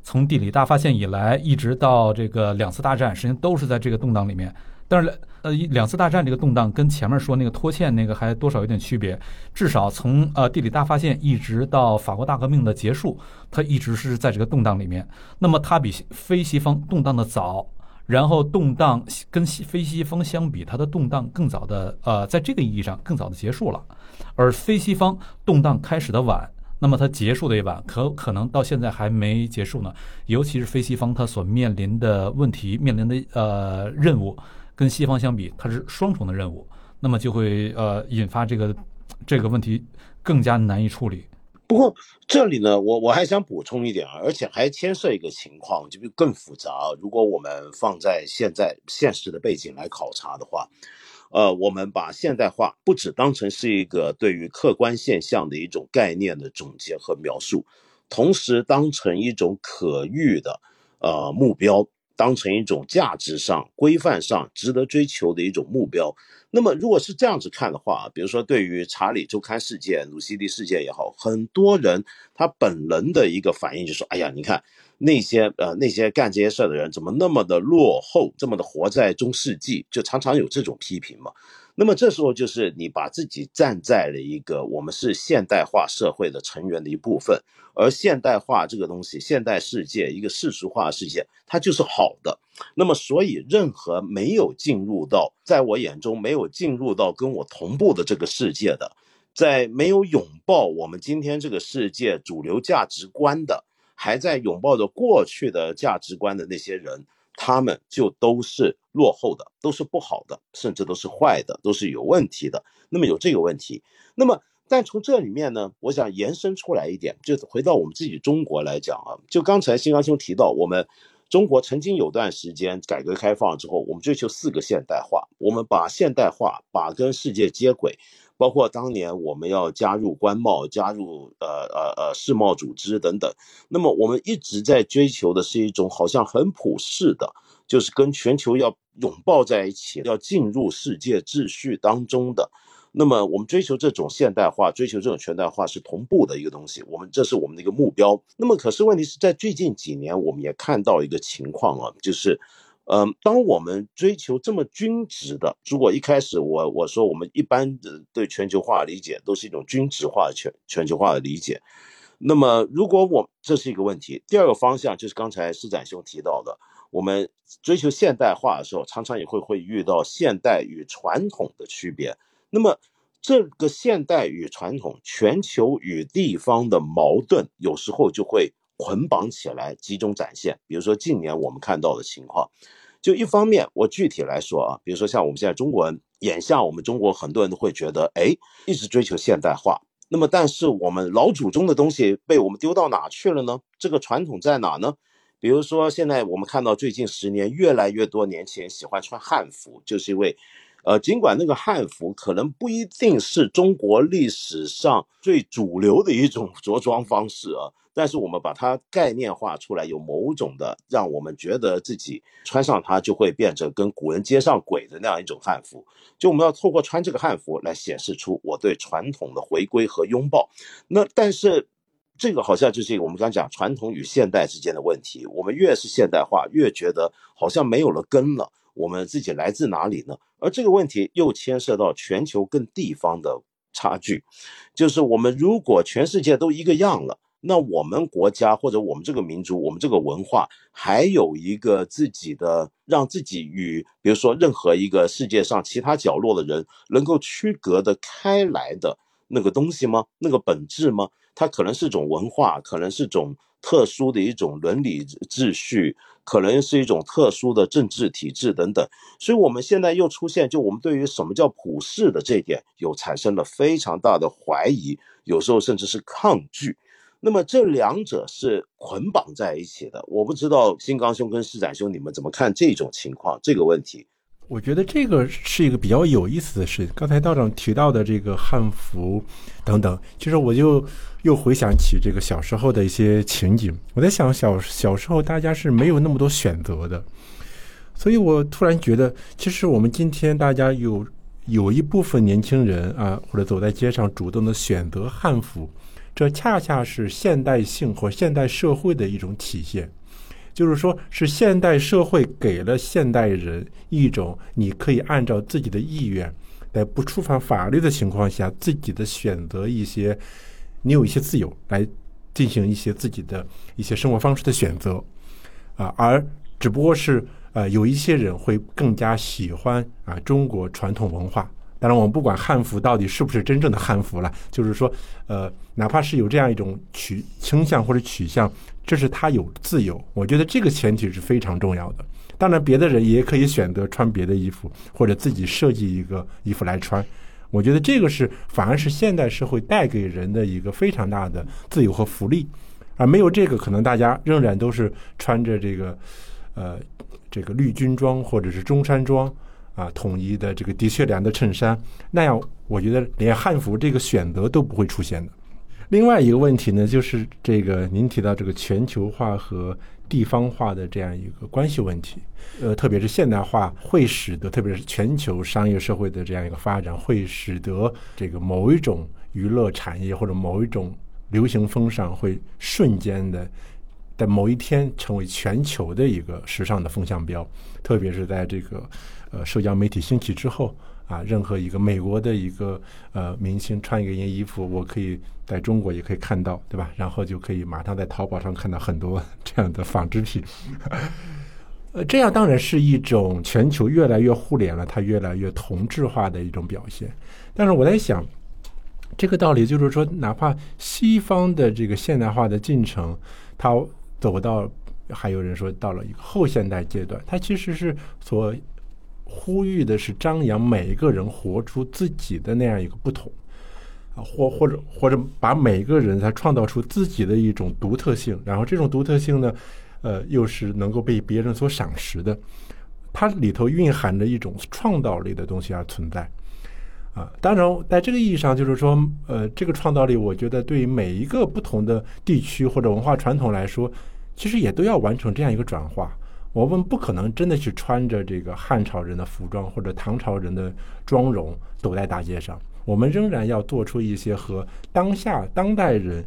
从地理大发现以来，一直到这个两次大战，实际上都是在这个动荡里面。但是，呃，两次大战这个动荡跟前面说那个拖欠那个还多少有点区别。至少从呃地理大发现一直到法国大革命的结束，它一直是在这个动荡里面。那么它比非西方动荡的早，然后动荡跟西非西方相比，它的动荡更早的呃，在这个意义上更早的结束了。而非西方动荡开始的晚，那么它结束的也晚，可可能到现在还没结束呢。尤其是非西方它所面临的问题，面临的呃任务。跟西方相比，它是双重的任务，那么就会呃引发这个这个问题更加难以处理。不过这里呢，我我还想补充一点啊，而且还牵涉一个情况，就更复杂。如果我们放在现在现实的背景来考察的话，呃，我们把现代化不只当成是一个对于客观现象的一种概念的总结和描述，同时当成一种可遇的呃目标。当成一种价值上、规范上值得追求的一种目标。那么，如果是这样子看的话，比如说对于查理周刊事件、鲁西蒂事件也好，很多人他本能的一个反应就是说：“哎呀，你看那些呃那些干这些事儿的人怎么那么的落后，这么的活在中世纪？”就常常有这种批评嘛。那么这时候就是你把自己站在了一个我们是现代化社会的成员的一部分。而现代化这个东西，现代世界一个世俗化世界，它就是好的。那么，所以任何没有进入到，在我眼中没有进入到跟我同步的这个世界的，在没有拥抱我们今天这个世界主流价值观的，还在拥抱着过去的价值观的那些人。他们就都是落后的，都是不好的，甚至都是坏的，都是有问题的。那么有这个问题，那么但从这里面呢，我想延伸出来一点，就回到我们自己中国来讲啊，就刚才新刚兄提到，我们中国曾经有段时间改革开放之后，我们追求四个现代化，我们把现代化把跟世界接轨。包括当年我们要加入关贸、加入呃呃呃世贸组织等等，那么我们一直在追求的是一种好像很普世的，就是跟全球要拥抱在一起，要进入世界秩序当中的。那么我们追求这种现代化、追求这种全代化是同步的一个东西，我们这是我们的一个目标。那么可是问题是在最近几年，我们也看到一个情况啊，就是。嗯，当我们追求这么均值的，如果一开始我我说我们一般的对全球化理解都是一种均值化全全球化的理解，那么如果我这是一个问题，第二个方向就是刚才施展兄提到的，我们追求现代化的时候，常常也会会遇到现代与传统的区别。那么这个现代与传统、全球与地方的矛盾，有时候就会捆绑起来，集中展现。比如说近年我们看到的情况。就一方面，我具体来说啊，比如说像我们现在中国人，眼下我们中国很多人都会觉得，哎，一直追求现代化，那么但是我们老祖宗的东西被我们丢到哪去了呢？这个传统在哪呢？比如说现在我们看到最近十年越来越多年轻人喜欢穿汉服，就是因为，呃，尽管那个汉服可能不一定是中国历史上最主流的一种着装方式啊。但是我们把它概念化出来，有某种的让我们觉得自己穿上它就会变成跟古人接上轨的那样一种汉服。就我们要透过穿这个汉服来显示出我对传统的回归和拥抱。那但是这个好像就是我们刚讲传统与现代之间的问题。我们越是现代化，越觉得好像没有了根了。我们自己来自哪里呢？而这个问题又牵涉到全球跟地方的差距，就是我们如果全世界都一个样了。那我们国家或者我们这个民族，我们这个文化，还有一个自己的，让自己与比如说任何一个世界上其他角落的人能够区隔的开来的那个东西吗？那个本质吗？它可能是种文化，可能是种特殊的一种伦理秩序，可能是一种特殊的政治体制等等。所以，我们现在又出现，就我们对于什么叫普世的这一点，又产生了非常大的怀疑，有时候甚至是抗拒。那么这两者是捆绑在一起的，我不知道新刚兄跟施展兄你们怎么看这种情况这个问题？我觉得这个是一个比较有意思的事情。刚才道长提到的这个汉服等等，其实我就又回想起这个小时候的一些情景。我在想，小小时候大家是没有那么多选择的，所以我突然觉得，其实我们今天大家有有一部分年轻人啊，或者走在街上主动的选择汉服。这恰恰是现代性或现代社会的一种体现，就是说，是现代社会给了现代人一种你可以按照自己的意愿，在不触犯法律的情况下，自己的选择一些，你有一些自由来进行一些自己的一些生活方式的选择，啊，而只不过是呃，有一些人会更加喜欢啊中国传统文化。当然，我们不管汉服到底是不是真正的汉服了，就是说，呃，哪怕是有这样一种取倾向或者取向，这是他有自由。我觉得这个前提是非常重要的。当然，别的人也可以选择穿别的衣服，或者自己设计一个衣服来穿。我觉得这个是反而是现代社会带给人的一个非常大的自由和福利。而没有这个，可能大家仍然都是穿着这个，呃，这个绿军装或者是中山装。啊，统一的这个的确良的衬衫，那样我觉得连汉服这个选择都不会出现的。另外一个问题呢，就是这个您提到这个全球化和地方化的这样一个关系问题。呃，特别是现代化会使得，特别是全球商业社会的这样一个发展，会使得这个某一种娱乐产业或者某一种流行风尚会瞬间的。在某一天成为全球的一个时尚的风向标，特别是在这个呃社交媒体兴起之后啊，任何一个美国的一个呃明星穿一件衣服，我可以在中国也可以看到，对吧？然后就可以马上在淘宝上看到很多这样的纺织品。<laughs> 呃，这样当然是一种全球越来越互联了，它越来越同质化的一种表现。但是我在想，这个道理就是说，哪怕西方的这个现代化的进程，它走到还有人说到了一个后现代阶段，它其实是所呼吁的是张扬每一个人活出自己的那样一个不同啊，或或者或者把每一个人他创造出自己的一种独特性，然后这种独特性呢，呃，又是能够被别人所赏识的，它里头蕴含着一种创造力的东西而存在。啊，当然，在这个意义上，就是说，呃，这个创造力，我觉得对于每一个不同的地区或者文化传统来说，其实也都要完成这样一个转化。我们不可能真的去穿着这个汉朝人的服装或者唐朝人的妆容走在大街上，我们仍然要做出一些和当下当代人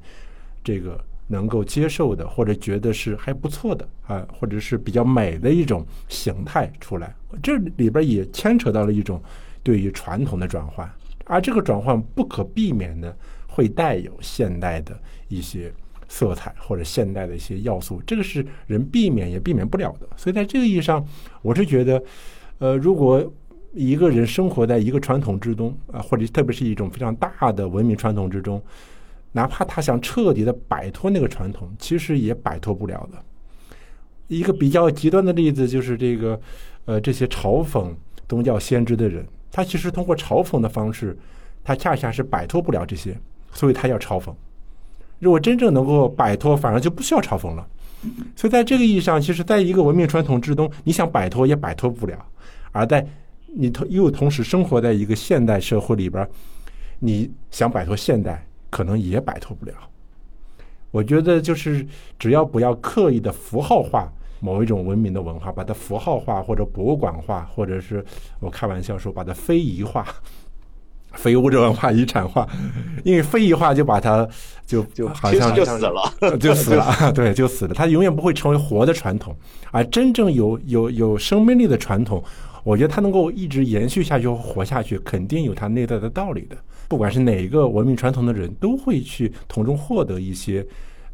这个能够接受的或者觉得是还不错的啊，或者是比较美的一种形态出来。这里边也牵扯到了一种。对于传统的转换，而这个转换不可避免的会带有现代的一些色彩或者现代的一些要素，这个是人避免也避免不了的。所以在这个意义上，我是觉得，呃，如果一个人生活在一个传统之中啊，或者特别是一种非常大的文明传统之中，哪怕他想彻底的摆脱那个传统，其实也摆脱不了的。一个比较极端的例子就是这个，呃，这些嘲讽宗教先知的人。他其实通过嘲讽的方式，他恰恰是摆脱不了这些，所以他要嘲讽。如果真正能够摆脱，反而就不需要嘲讽了。所以在这个意义上，其实在一个文明传统之中，你想摆脱也摆脱不了；而在你同又同时生活在一个现代社会里边，你想摆脱现代，可能也摆脱不了。我觉得就是只要不要刻意的符号化。某一种文明的文化，把它符号化或者博物馆化，或者是我开玩笑说把它非遗化、非物质文化遗产化，因为非遗化就把它就就好像就死了，<laughs> 就死了，<laughs> 对，就死了。它永远不会成为活的传统，而真正有有有生命力的传统，我觉得它能够一直延续下去、活下去，肯定有它内在的道理的。不管是哪一个文明传统的人，都会去从中获得一些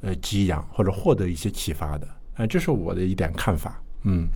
呃给养，或者获得一些启发的。啊，这是我的一点看法。嗯，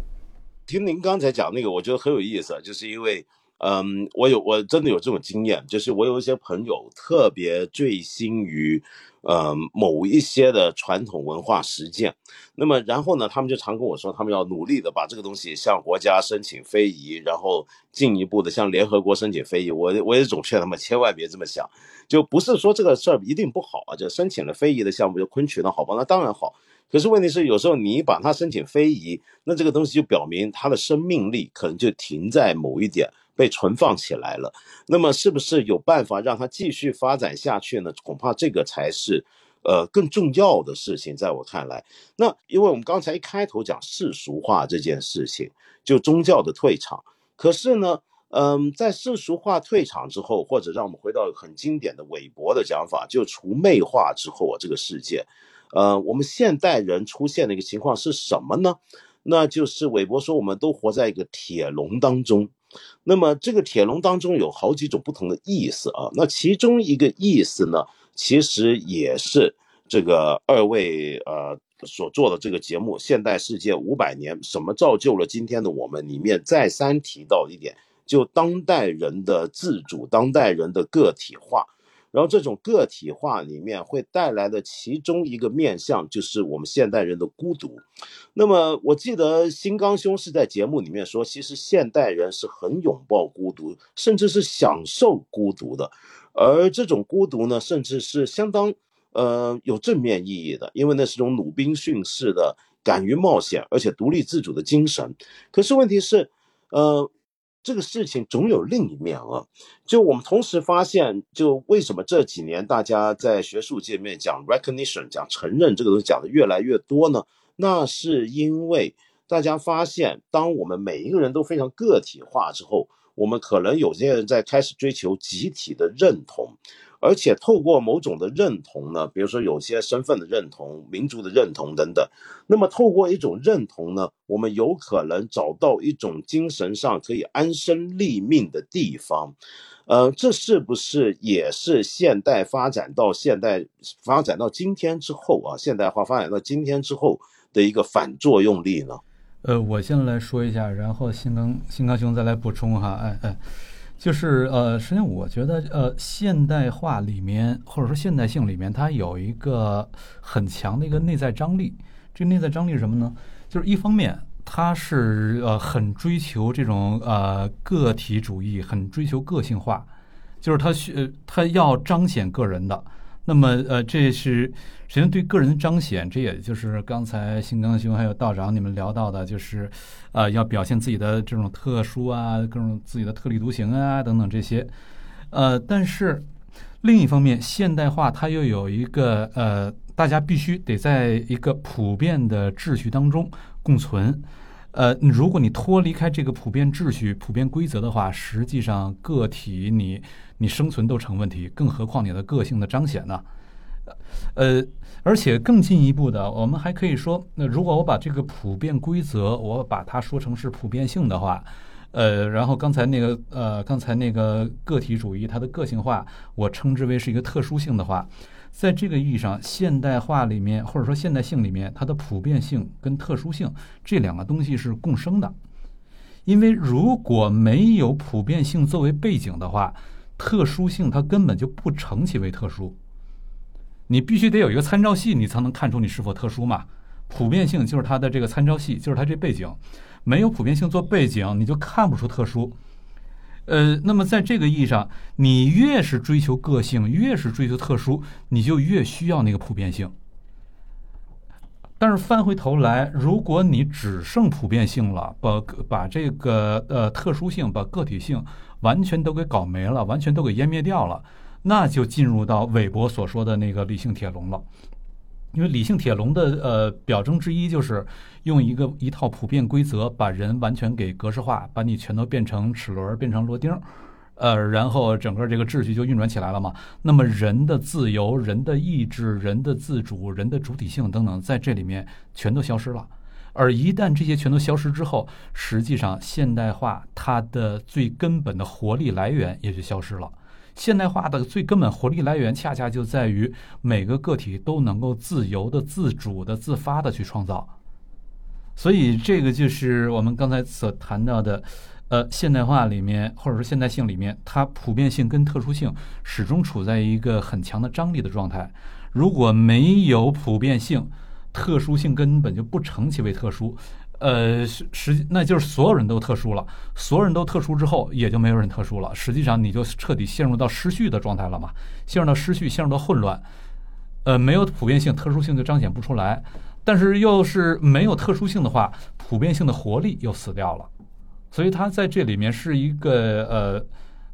听您刚才讲那个，我觉得很有意思，就是因为，嗯，我有我真的有这种经验，就是我有一些朋友特别醉心于。呃，某一些的传统文化实践，那么然后呢，他们就常跟我说，他们要努力的把这个东西向国家申请非遗，然后进一步的向联合国申请非遗。我我也总劝他们千万别这么想，就不是说这个事儿一定不好啊，就申请了非遗的项目，就昆曲呢好吧，那当然好。可是问题是，有时候你把它申请非遗，那这个东西就表明它的生命力可能就停在某一点。被存放起来了，那么是不是有办法让它继续发展下去呢？恐怕这个才是，呃，更重要的事情。在我看来，那因为我们刚才一开头讲世俗化这件事情，就宗教的退场。可是呢，嗯，在世俗化退场之后，或者让我们回到很经典的韦伯的讲法，就除魅化之后啊，这个世界，呃，我们现代人出现的一个情况是什么呢？那就是韦伯说，我们都活在一个铁笼当中。那么这个铁笼当中有好几种不同的意思啊，那其中一个意思呢，其实也是这个二位呃所做的这个节目《现代世界五百年》，什么造就了今天的我们？里面再三提到一点，就当代人的自主，当代人的个体化。然后这种个体化里面会带来的其中一个面向，就是我们现代人的孤独。那么我记得新刚兄是在节目里面说，其实现代人是很拥抱孤独，甚至是享受孤独的。而这种孤独呢，甚至是相当呃有正面意义的，因为那是种鲁滨逊式的敢于冒险而且独立自主的精神。可是问题是，呃。这个事情总有另一面啊！就我们同时发现，就为什么这几年大家在学术界面讲 recognition，讲承认这个东西讲的越来越多呢？那是因为大家发现，当我们每一个人都非常个体化之后，我们可能有些人在开始追求集体的认同。而且透过某种的认同呢，比如说有些身份的认同、民族的认同等等，那么透过一种认同呢，我们有可能找到一种精神上可以安身立命的地方，呃，这是不是也是现代发展到现代发展到今天之后啊，现代化发展到今天之后的一个反作用力呢？呃，我先来说一下，然后新刚新刚兄再来补充哈，哎哎。就是呃，实际上我觉得呃，现代化里面或者说现代性里面，它有一个很强的一个内在张力。这个内在张力是什么呢？就是一方面，他是呃很追求这种呃个体主义，很追求个性化，就是他需他要彰显个人的。那么呃，这是首先对个人彰显，这也就是刚才新刚兄还有道长你们聊到的，就是呃要表现自己的这种特殊啊，各种自己的特立独行啊等等这些。呃，但是另一方面，现代化它又有一个呃，大家必须得在一个普遍的秩序当中共存。呃，如果你脱离开这个普遍秩序、普遍规则的话，实际上个体你你生存都成问题，更何况你的个性的彰显呢？呃，而且更进一步的，我们还可以说，那如果我把这个普遍规则，我把它说成是普遍性的话，呃，然后刚才那个呃，刚才那个个体主义它的个性化，我称之为是一个特殊性的话。在这个意义上，现代化里面或者说现代性里面，它的普遍性跟特殊性这两个东西是共生的。因为如果没有普遍性作为背景的话，特殊性它根本就不成其为特殊。你必须得有一个参照系，你才能看出你是否特殊嘛。普遍性就是它的这个参照系，就是它这背景。没有普遍性做背景，你就看不出特殊。呃，那么在这个意义上，你越是追求个性，越是追求特殊，你就越需要那个普遍性。但是翻回头来，如果你只剩普遍性了，把把这个呃特殊性、把个体性完全都给搞没了，完全都给湮灭掉了，那就进入到韦伯所说的那个理性铁笼了。因为理性铁笼的呃表征之一就是用一个一套普遍规则把人完全给格式化，把你全都变成齿轮，变成螺钉，呃，然后整个这个秩序就运转起来了嘛。那么人的自由、人的意志、人的自主、人的主体性等等，在这里面全都消失了。而一旦这些全都消失之后，实际上现代化它的最根本的活力来源也就消失了。现代化的最根本活力来源，恰恰就在于每个个体都能够自由的、自主的、自发的去创造。所以，这个就是我们刚才所谈到的，呃，现代化里面，或者说现代性里面，它普遍性跟特殊性始终处在一个很强的张力的状态。如果没有普遍性，特殊性根本就不成其为特殊。呃，实实那就是所有人都特殊了，所有人都特殊之后，也就没有人特殊了。实际上，你就彻底陷入到失序的状态了嘛？陷入到失序，陷入到混乱。呃，没有普遍性，特殊性就彰显不出来。但是，又是没有特殊性的话，普遍性的活力又死掉了。所以，它在这里面是一个呃，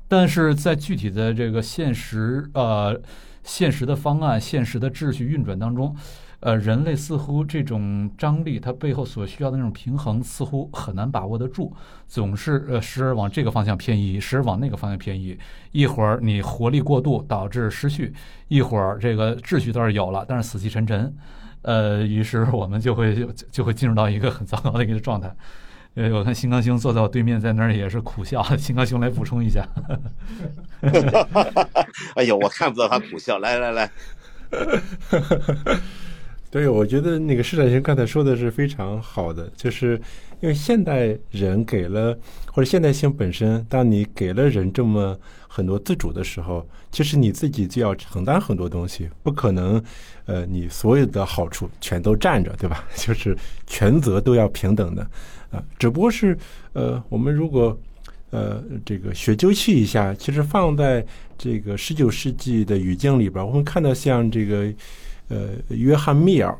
但是在具体的这个现实呃现实的方案、现实的秩序运转当中。呃，人类似乎这种张力，它背后所需要的那种平衡，似乎很难把握得住，总是呃时而往这个方向偏移，时而往那个方向偏移。一会儿你活力过度导致失序，一会儿这个秩序倒是有了，但是死气沉沉。呃，于是我们就会就就会进入到一个很糟糕的一个状态。呃，我看新刚兄坐在我对面，在那儿也是苦笑。新刚兄来补充一下。<laughs> 哎呦，我看不到他苦笑。来来来。对，我觉得那个施展先刚才说的是非常好的，就是因为现代人给了或者现代性本身，当你给了人这么很多自主的时候，其实你自己就要承担很多东西，不可能，呃，你所有的好处全都占着，对吧？<laughs> 就是全责都要平等的，啊，只不过是，呃，我们如果，呃，这个学究气一下，其实放在这个十九世纪的语境里边，我们看到像这个。呃，约翰密尔，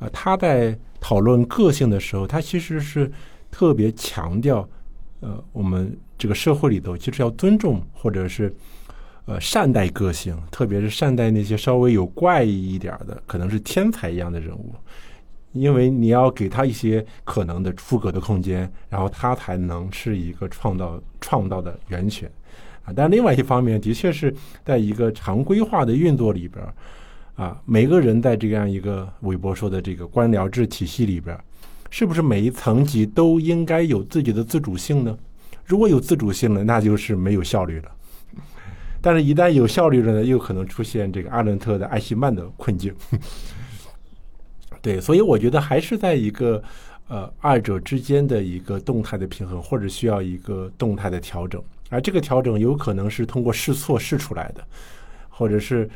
啊，他在讨论个性的时候，他其实是特别强调，呃，我们这个社会里头其实要尊重或者是呃善待个性，特别是善待那些稍微有怪异一点的，可能是天才一样的人物，因为你要给他一些可能的出格的空间，然后他才能是一个创造创造的源泉啊。但另外一方面，的确是在一个常规化的运作里边。啊，每个人在这样一个韦伯说的这个官僚制体系里边，是不是每一层级都应该有自己的自主性呢？如果有自主性了，那就是没有效率了。但是，一旦有效率了呢，又可能出现这个阿伦特的艾希曼的困境。<laughs> 对，所以我觉得还是在一个呃二者之间的一个动态的平衡，或者需要一个动态的调整。而这个调整有可能是通过试错试出来的，或者是。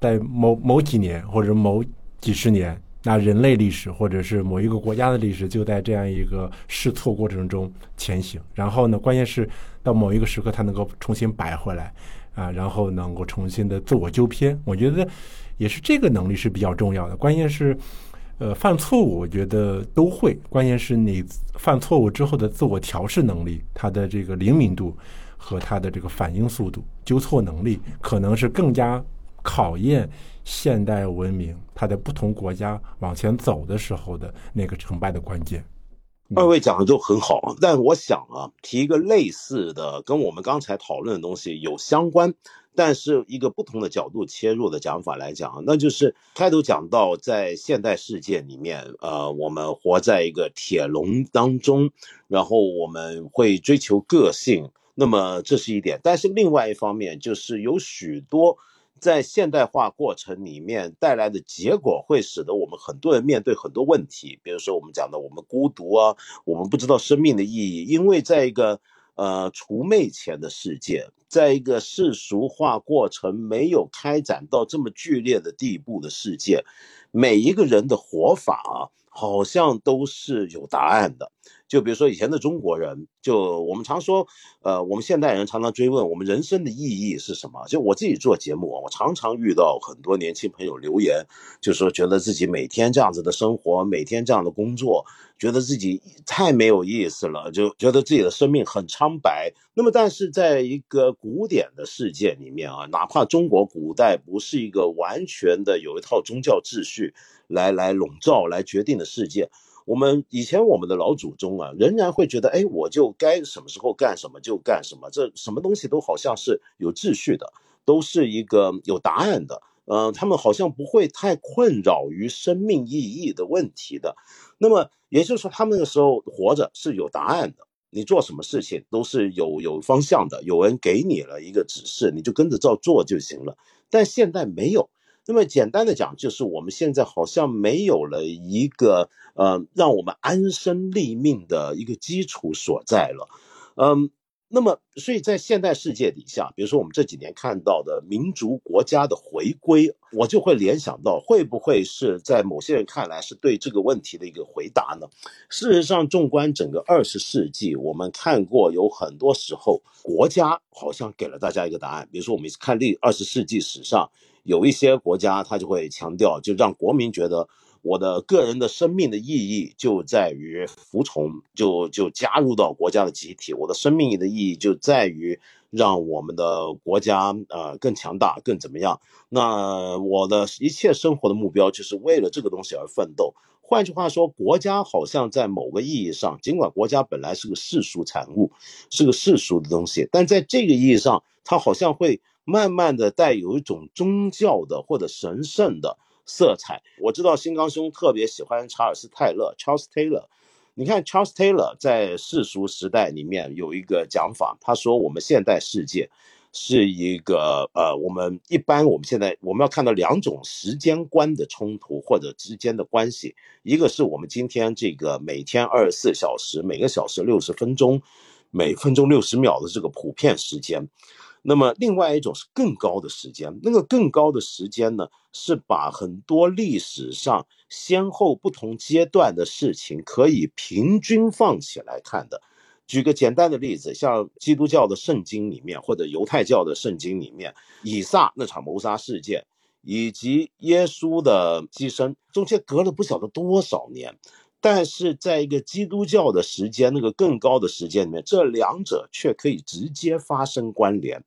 在某某几年或者某几十年，那人类历史或者是某一个国家的历史，就在这样一个试错过程中前行。然后呢，关键是到某一个时刻，它能够重新摆回来啊，然后能够重新的自我纠偏。我觉得也是这个能力是比较重要的。关键是，呃，犯错误，我觉得都会。关键是你犯错误之后的自我调试能力，它的这个灵敏度和它的这个反应速度、纠错能力，可能是更加考验。现代文明，它在不同国家往前走的时候的那个成败的关键。二位讲的都很好，但我想啊，提一个类似的，跟我们刚才讨论的东西有相关，但是一个不同的角度切入的讲法来讲，那就是开头讲到，在现代世界里面，呃，我们活在一个铁笼当中，然后我们会追求个性，那么这是一点，但是另外一方面就是有许多。在现代化过程里面带来的结果，会使得我们很多人面对很多问题。比如说，我们讲的我们孤独啊，我们不知道生命的意义，因为在一个呃除魅前的世界，在一个世俗化过程没有开展到这么剧烈的地步的世界，每一个人的活法啊，好像都是有答案的。就比如说以前的中国人，就我们常说，呃，我们现代人常常追问我们人生的意义是什么。就我自己做节目，我常常遇到很多年轻朋友留言，就说觉得自己每天这样子的生活，每天这样的工作，觉得自己太没有意思了，就觉得自己的生命很苍白。那么，但是在一个古典的世界里面啊，哪怕中国古代不是一个完全的有一套宗教秩序来来笼罩、来决定的世界。我们以前我们的老祖宗啊，仍然会觉得，哎，我就该什么时候干什么就干什么，这什么东西都好像是有秩序的，都是一个有答案的。嗯，他们好像不会太困扰于生命意义的问题的。那么也就是说，他们那个时候活着是有答案的，你做什么事情都是有有方向的，有人给你了一个指示，你就跟着照做就行了。但现在没有。那么简单的讲，就是我们现在好像没有了一个呃，让我们安身立命的一个基础所在了，嗯，那么所以在现代世界底下，比如说我们这几年看到的民族国家的回归，我就会联想到，会不会是在某些人看来是对这个问题的一个回答呢？事实上，纵观整个二十世纪，我们看过有很多时候，国家好像给了大家一个答案，比如说我们看历二十世纪史上。有一些国家，他就会强调，就让国民觉得我的个人的生命的意义就在于服从，就就加入到国家的集体。我的生命的意义就在于让我们的国家呃更强大，更怎么样？那我的一切生活的目标就是为了这个东西而奋斗。换句话说，国家好像在某个意义上，尽管国家本来是个世俗产物，是个世俗的东西，但在这个意义上，它好像会。慢慢的带有一种宗教的或者神圣的色彩。我知道新刚兄特别喜欢查尔斯泰勒 （Charles Taylor）。你看 Charles Taylor 在世俗时代里面有一个讲法，他说我们现代世界是一个呃，我们一般我们现在我们要看到两种时间观的冲突或者之间的关系，一个是我们今天这个每天二十四小时，每个小时六十分钟，每分钟六十秒的这个普遍时间。那么，另外一种是更高的时间，那个更高的时间呢，是把很多历史上先后不同阶段的事情可以平均放起来看的。举个简单的例子，像基督教的圣经里面，或者犹太教的圣经里面，以撒那场谋杀事件，以及耶稣的牺牲，中间隔了不晓得多少年。但是在一个基督教的时间，那个更高的时间里面，这两者却可以直接发生关联。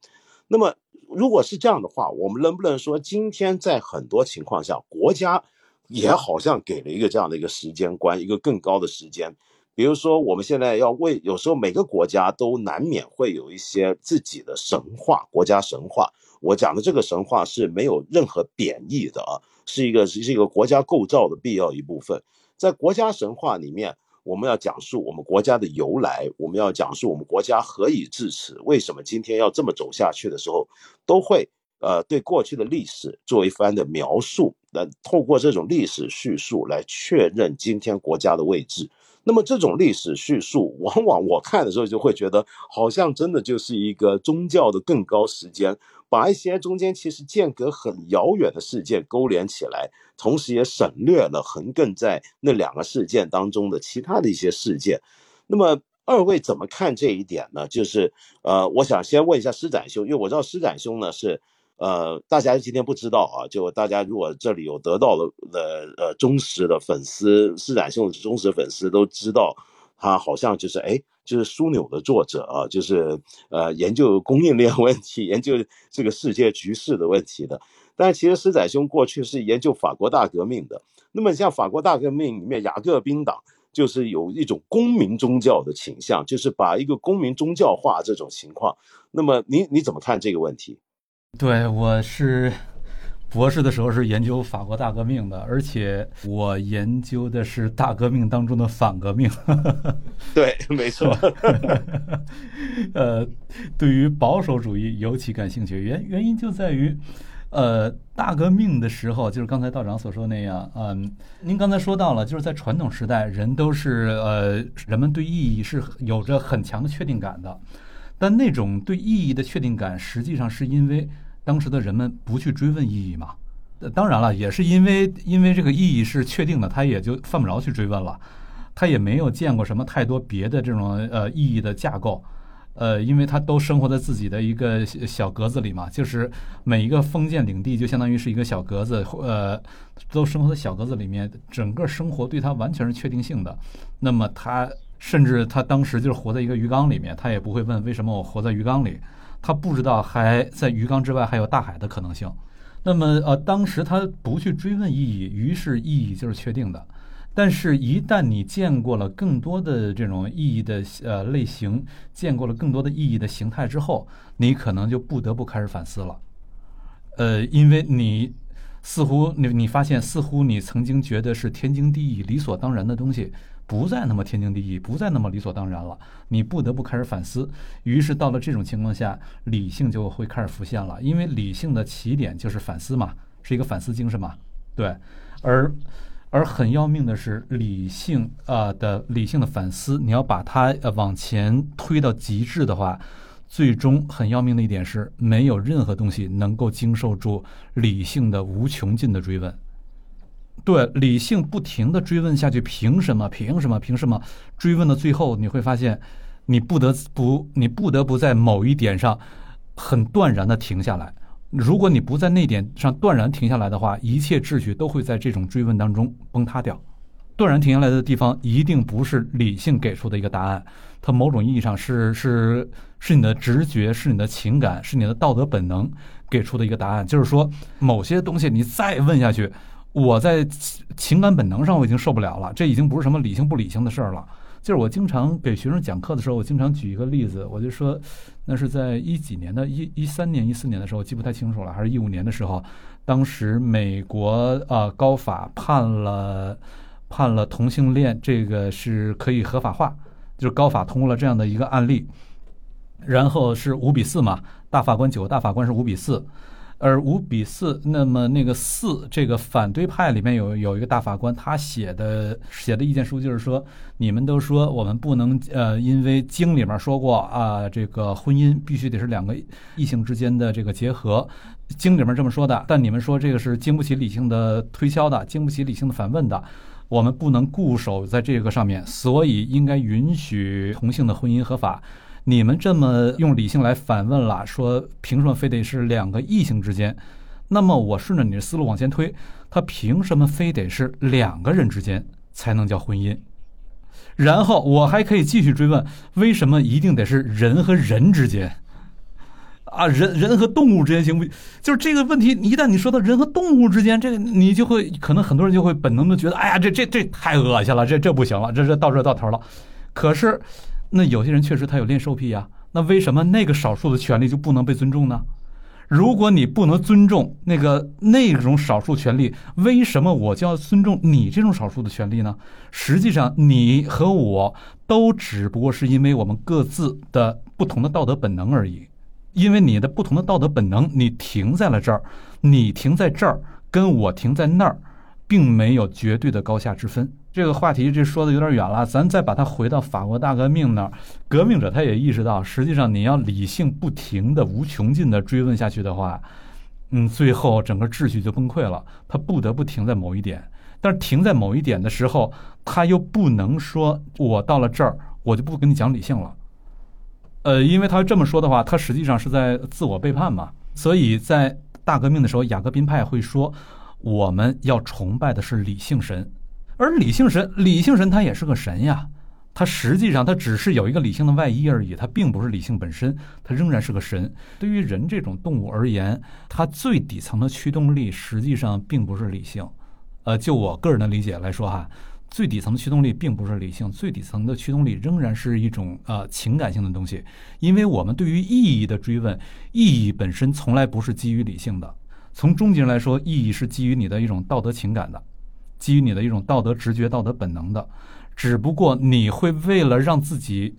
那么，如果是这样的话，我们能不能说，今天在很多情况下，国家也好像给了一个这样的一个时间观，一个更高的时间？比如说，我们现在要为，有时候每个国家都难免会有一些自己的神话，国家神话。我讲的这个神话是没有任何贬义的啊，是一个是一个国家构造的必要一部分。在国家神话里面，我们要讲述我们国家的由来，我们要讲述我们国家何以至此，为什么今天要这么走下去的时候，都会呃对过去的历史做一番的描述，来透过这种历史叙述来确认今天国家的位置。那么这种历史叙述，往往我看的时候就会觉得，好像真的就是一个宗教的更高时间。把一些中间其实间隔很遥远的事件勾连起来，同时也省略了横亘在那两个事件当中的其他的一些事件。那么二位怎么看这一点呢？就是呃，我想先问一下施展兄，因为我知道施展兄呢是呃，大家今天不知道啊，就大家如果这里有得到了的呃忠实的粉丝，施展兄的忠实粉丝都知道。他好像就是哎，就是枢纽的作者啊，就是呃研究供应链问题、研究这个世界局势的问题的。但是其实施仔兄过去是研究法国大革命的。那么像法国大革命里面，雅各宾党就是有一种公民宗教的倾向，就是把一个公民宗教化这种情况。那么你你怎么看这个问题？对，我是。博士的时候是研究法国大革命的，而且我研究的是大革命当中的反革命。<laughs> 对，没错。<laughs> 呃，对于保守主义尤其感兴趣，原原因就在于，呃，大革命的时候，就是刚才道长所说那样，嗯，您刚才说到了，就是在传统时代，人都是呃，人们对意义是有着很强的确定感的，但那种对意义的确定感，实际上是因为。当时的人们不去追问意义嘛？当然了，也是因为因为这个意义是确定的，他也就犯不着去追问了。他也没有见过什么太多别的这种呃意义的架构，呃，因为他都生活在自己的一个小格子里嘛，就是每一个封建领地就相当于是一个小格子，呃，都生活在小格子里面，整个生活对他完全是确定性的。那么他甚至他当时就是活在一个鱼缸里面，他也不会问为什么我活在鱼缸里。他不知道还在鱼缸之外还有大海的可能性，那么呃，当时他不去追问意义，于是意义就是确定的。但是，一旦你见过了更多的这种意义的呃类型，见过了更多的意义的形态之后，你可能就不得不开始反思了。呃，因为你似乎你你发现，似乎你曾经觉得是天经地义、理所当然的东西。不再那么天经地义，不再那么理所当然了，你不得不开始反思。于是到了这种情况下，理性就会开始浮现了，因为理性的起点就是反思嘛，是一个反思精神嘛，对。而而很要命的是，理性啊的理性的反思，你要把它呃往前推到极致的话，最终很要命的一点是，没有任何东西能够经受住理性的无穷尽的追问。对理性不停的追问下去，凭什么？凭什么？凭什么？追问到最后，你会发现，你不得不，你不得不在某一点上很断然的停下来。如果你不在那点上断然停下来的话，一切秩序都会在这种追问当中崩塌掉。断然停下来的地方，一定不是理性给出的一个答案，它某种意义上是是是你的直觉，是你的情感，是你的道德本能给出的一个答案。就是说，某些东西你再问下去。我在情感本能上我已经受不了了，这已经不是什么理性不理性的事儿了。就是我经常给学生讲课的时候，我经常举一个例子，我就说，那是在一几年的一一三年、一四年的时候，我记不太清楚了，还是一五年的时候，当时美国啊高法判了判了同性恋这个是可以合法化，就是高法通过了这样的一个案例，然后是五比四嘛，大法官九大法官是五比四。而五比四，那么那个四，这个反对派里面有有一个大法官，他写的写的意见书就是说，你们都说我们不能呃，因为经里面说过啊，这个婚姻必须得是两个异性之间的这个结合，经里面这么说的，但你们说这个是经不起理性的推敲的，经不起理性的反问的，我们不能固守在这个上面，所以应该允许同性的婚姻合法。你们这么用理性来反问了，说凭什么非得是两个异性之间？那么我顺着你的思路往前推，他凭什么非得是两个人之间才能叫婚姻？然后我还可以继续追问，为什么一定得是人和人之间？啊，人人和动物之间行不？就是这个问题，一旦你说到人和动物之间，这个你就会可能很多人就会本能的觉得，哎呀，这这这太恶心了，这这不行了，这这到这到头了。可是。那有些人确实他有恋兽癖呀，那为什么那个少数的权利就不能被尊重呢？如果你不能尊重那个那种少数权利，为什么我就要尊重你这种少数的权利呢？实际上，你和我都只不过是因为我们各自的不同的道德本能而已。因为你的不同的道德本能，你停在了这儿，你停在这儿，跟我停在那儿，并没有绝对的高下之分。这个话题这说的有点远了，咱再把它回到法国大革命那儿，革命者他也意识到，实际上你要理性不停的、无穷尽的追问下去的话，嗯，最后整个秩序就崩溃了，他不得不停在某一点。但是停在某一点的时候，他又不能说我到了这儿，我就不跟你讲理性了。呃，因为他这么说的话，他实际上是在自我背叛嘛。所以在大革命的时候，雅各宾派会说，我们要崇拜的是理性神。而理性神，理性神他也是个神呀，他实际上他只是有一个理性的外衣而已，他并不是理性本身，他仍然是个神。对于人这种动物而言，它最底层的驱动力实际上并不是理性。呃，就我个人的理解来说哈，最底层的驱动力并不是理性，最底层的驱动力仍然是一种呃情感性的东西。因为我们对于意义的追问，意义本身从来不是基于理性的。从终极上来说，意义是基于你的一种道德情感的。基于你的一种道德直觉、道德本能的，只不过你会为了让自己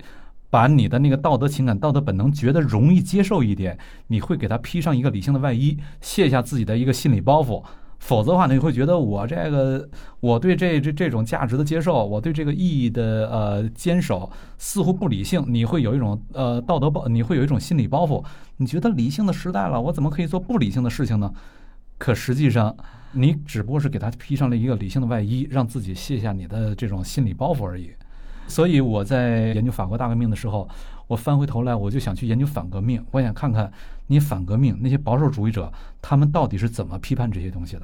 把你的那个道德情感、道德本能觉得容易接受一点，你会给他披上一个理性的外衣，卸下自己的一个心理包袱。否则的话，你会觉得我这个我对这这这种价值的接受，我对这个意义的呃坚守似乎不理性。你会有一种呃道德包，你会有一种心理包袱。你觉得理性的时代了，我怎么可以做不理性的事情呢？可实际上。你只不过是给他披上了一个理性的外衣，让自己卸下你的这种心理包袱而已。所以我在研究法国大革命的时候，我翻回头来，我就想去研究反革命，我想看看你反革命那些保守主义者他们到底是怎么批判这些东西的。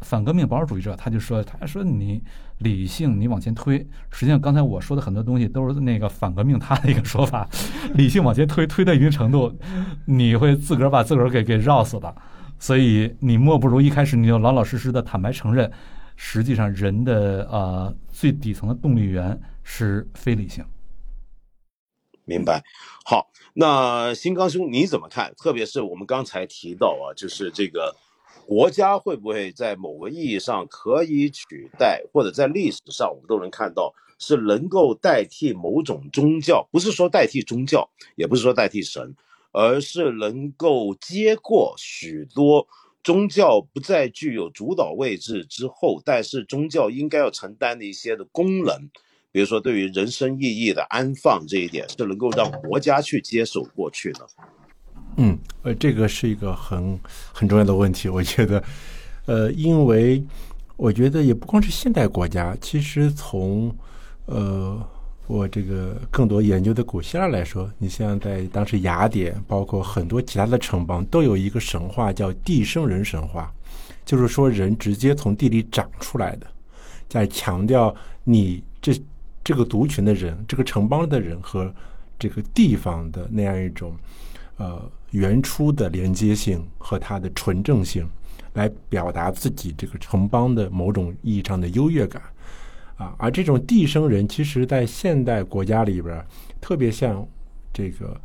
反革命保守主义者他就说，他说你理性你往前推，实际上刚才我说的很多东西都是那个反革命他的一个说法，<laughs> 理性往前推推到一定程度，你会自个儿把自个儿给给绕死的。所以你莫不如一开始你就老老实实的坦白承认，实际上人的呃最底层的动力源是非理性。明白。好，那新刚兄你怎么看？特别是我们刚才提到啊，就是这个国家会不会在某个意义上可以取代，或者在历史上我们都能看到是能够代替某种宗教，不是说代替宗教，也不是说代替神。而是能够接过许多宗教不再具有主导位置之后，但是宗教应该要承担的一些的功能，比如说对于人生意义的安放这一点，是能够让国家去接手过去的。嗯，呃，这个是一个很很重要的问题，我觉得，呃，因为我觉得也不光是现代国家，其实从呃。我这个更多研究的古希腊来说，你像在当时雅典，包括很多其他的城邦，都有一个神话叫地生人神话，就是说人直接从地里长出来的，在强调你这这个族群的人，这个城邦的人和这个地方的那样一种呃原初的连接性和它的纯正性，来表达自己这个城邦的某种意义上的优越感。啊，而这种地生人，其实在现代国家里边，特别像这个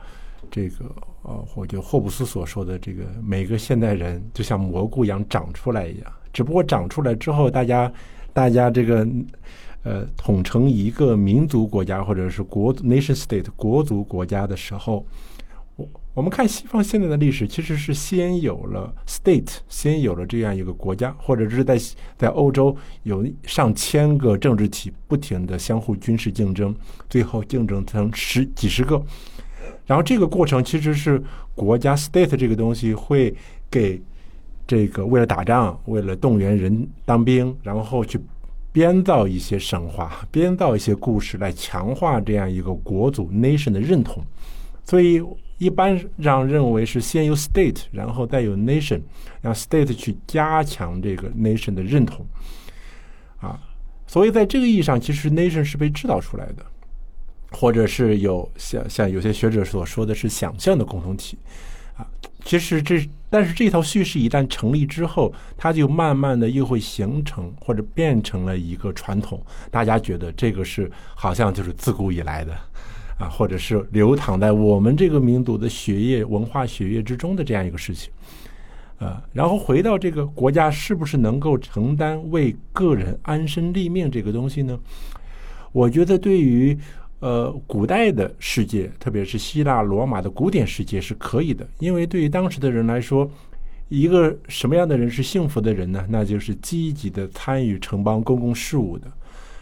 这个呃，或者霍布斯所说的这个，每个现代人就像蘑菇一样长出来一样，只不过长出来之后，大家大家这个呃，统成一个民族国家或者是国 nation state 国族国家的时候。我们看西方现在的历史，其实是先有了 state，先有了这样一个国家，或者是在在欧洲有上千个政治体不停的相互军事竞争，最后竞争成十几十个。然后这个过程其实是国家 state 这个东西会给这个为了打仗，为了动员人当兵，然后去编造一些神话，编造一些故事来强化这样一个国族 nation 的认同，所以。一般上认为是先有 state，然后再有 nation，让 state 去加强这个 nation 的认同，啊，所以在这个意义上，其实 nation 是被制造出来的，或者是有像像有些学者所说的是想象的共同体，啊，其实这但是这套叙事一旦成立之后，它就慢慢的又会形成或者变成了一个传统，大家觉得这个是好像就是自古以来的。啊，或者是流淌在我们这个民族的血液、文化血液之中的这样一个事情，啊，然后回到这个国家是不是能够承担为个人安身立命这个东西呢？我觉得对于呃古代的世界，特别是希腊罗马的古典世界是可以的，因为对于当时的人来说，一个什么样的人是幸福的人呢？那就是积极的参与城邦公共事务的。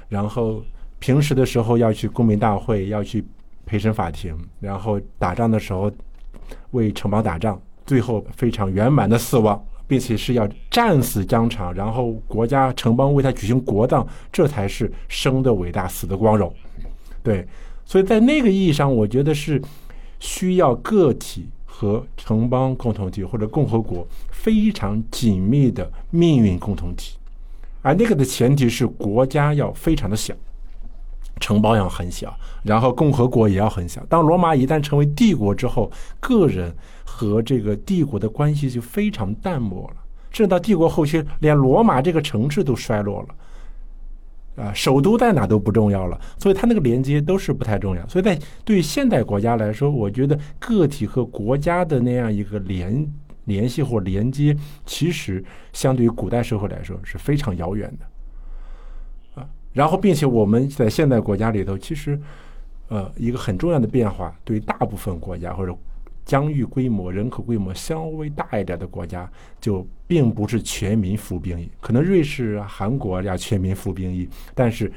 然后平时的时候要去公民大会，要去陪审法庭，然后打仗的时候为城邦打仗，最后非常圆满的死亡，并且是要战死疆场，然后国家城邦为他举行国葬，这才是生的伟大，死的光荣。对，所以在那个意义上，我觉得是需要个体和城邦共同体或者共和国非常紧密的命运共同体，而那个的前提是国家要非常的小，城邦要很小，然后共和国也要很小。当罗马一旦成为帝国之后，个人和这个帝国的关系就非常淡漠了，甚至到帝国后期，连罗马这个城市都衰落了。啊，首都在哪都不重要了，所以它那个连接都是不太重要。所以在对现代国家来说，我觉得个体和国家的那样一个联联系或连接，其实相对于古代社会来说是非常遥远的。然后并且我们在现代国家里头，其实呃一个很重要的变化，对大部分国家或者。疆域规模、人口规模稍微大一点的国家，就并不是全民服兵役。可能瑞士、韩国要全民服兵役，但是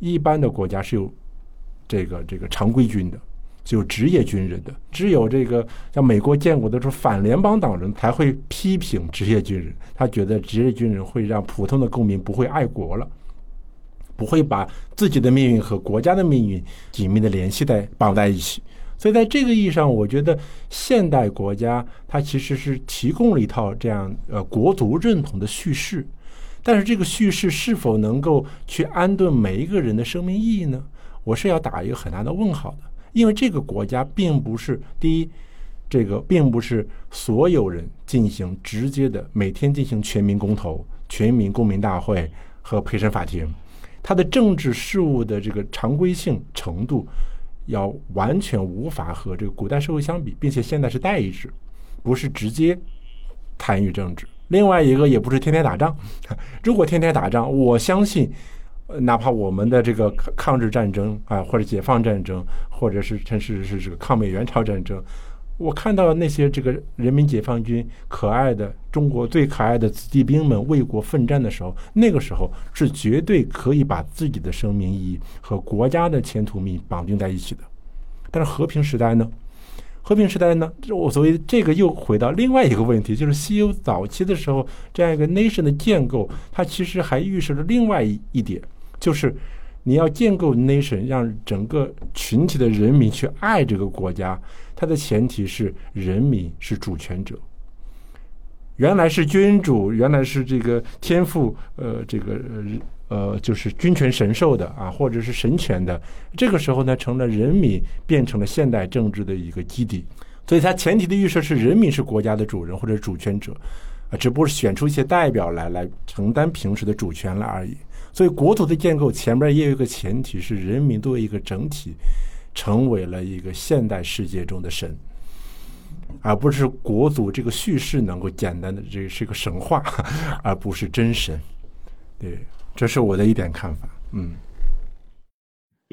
一般的国家是有这个这个常规军的，是有职业军人的。只有这个像美国建国的时候，反联邦党人才会批评职业军人，他觉得职业军人会让普通的公民不会爱国了，不会把自己的命运和国家的命运紧密的联系在绑在一起。所以，在这个意义上，我觉得现代国家它其实是提供了一套这样呃国族认同的叙事，但是这个叙事是否能够去安顿每一个人的生命意义呢？我是要打一个很大的问号的，因为这个国家并不是第一，这个并不是所有人进行直接的每天进行全民公投、全民公民大会和陪审法庭，它的政治事务的这个常规性程度。要完全无法和这个古代社会相比，并且现在是代议制，不是直接参与政治。另外一个也不是天天打仗。<laughs> 如果天天打仗，我相信，哪怕我们的这个抗日战争啊，或者解放战争，或者是甚至是这个抗美援朝战争。我看到那些这个人民解放军可爱的中国最可爱的子弟兵们为国奋战的时候，那个时候是绝对可以把自己的生命意义和国家的前途命绑定在一起的。但是和平时代呢？和平时代呢？我所谓这个又回到另外一个问题，就是西欧早期的时候这样一个 nation 的建构，它其实还预示着另外一一点，就是你要建构 nation，让整个群体的人民去爱这个国家。它的前提是人民是主权者，原来是君主，原来是这个天赋，呃，这个呃，就是君权神授的啊，或者是神权的。这个时候呢，成了人民变成了现代政治的一个基底。所以，它前提的预设是人民是国家的主人或者主权者啊，只不过是选出一些代表来来承担平时的主权了而已。所以，国土的建构前面也有一个前提是人民作为一个整体。成为了一个现代世界中的神，而不是国族这个叙事能够简单的这是一个神话，<laughs> 而不是真神。对，这是我的一点看法。嗯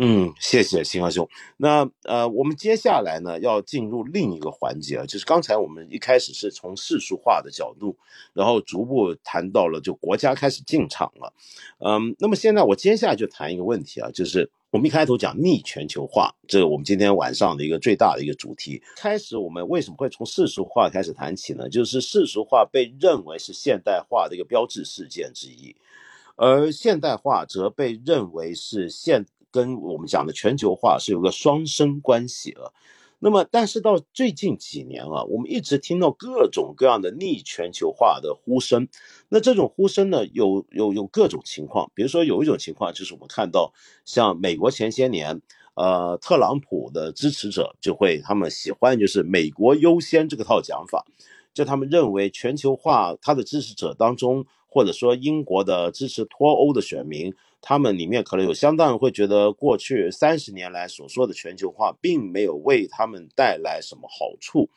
嗯，谢谢新华兄。那呃，我们接下来呢要进入另一个环节啊，就是刚才我们一开始是从世俗化的角度，然后逐步谈到了就国家开始进场了。嗯，那么现在我接下来就谈一个问题啊，就是。我们一开头讲逆全球化，这是我们今天晚上的一个最大的一个主题。开始我们为什么会从世俗化开始谈起呢？就是世俗化被认为是现代化的一个标志事件之一，而现代化则被认为是现跟我们讲的全球化是有个双生关系了。那么，但是到最近几年啊，我们一直听到各种各样的逆全球化的呼声。那这种呼声呢，有有有各种情况。比如说，有一种情况就是我们看到，像美国前些年，呃，特朗普的支持者就会他们喜欢就是“美国优先”这个套讲法，就他们认为全球化他的支持者当中，或者说英国的支持脱欧的选民。他们里面可能有相当会觉得，过去三十年来所说的全球化并没有为他们带来什么好处，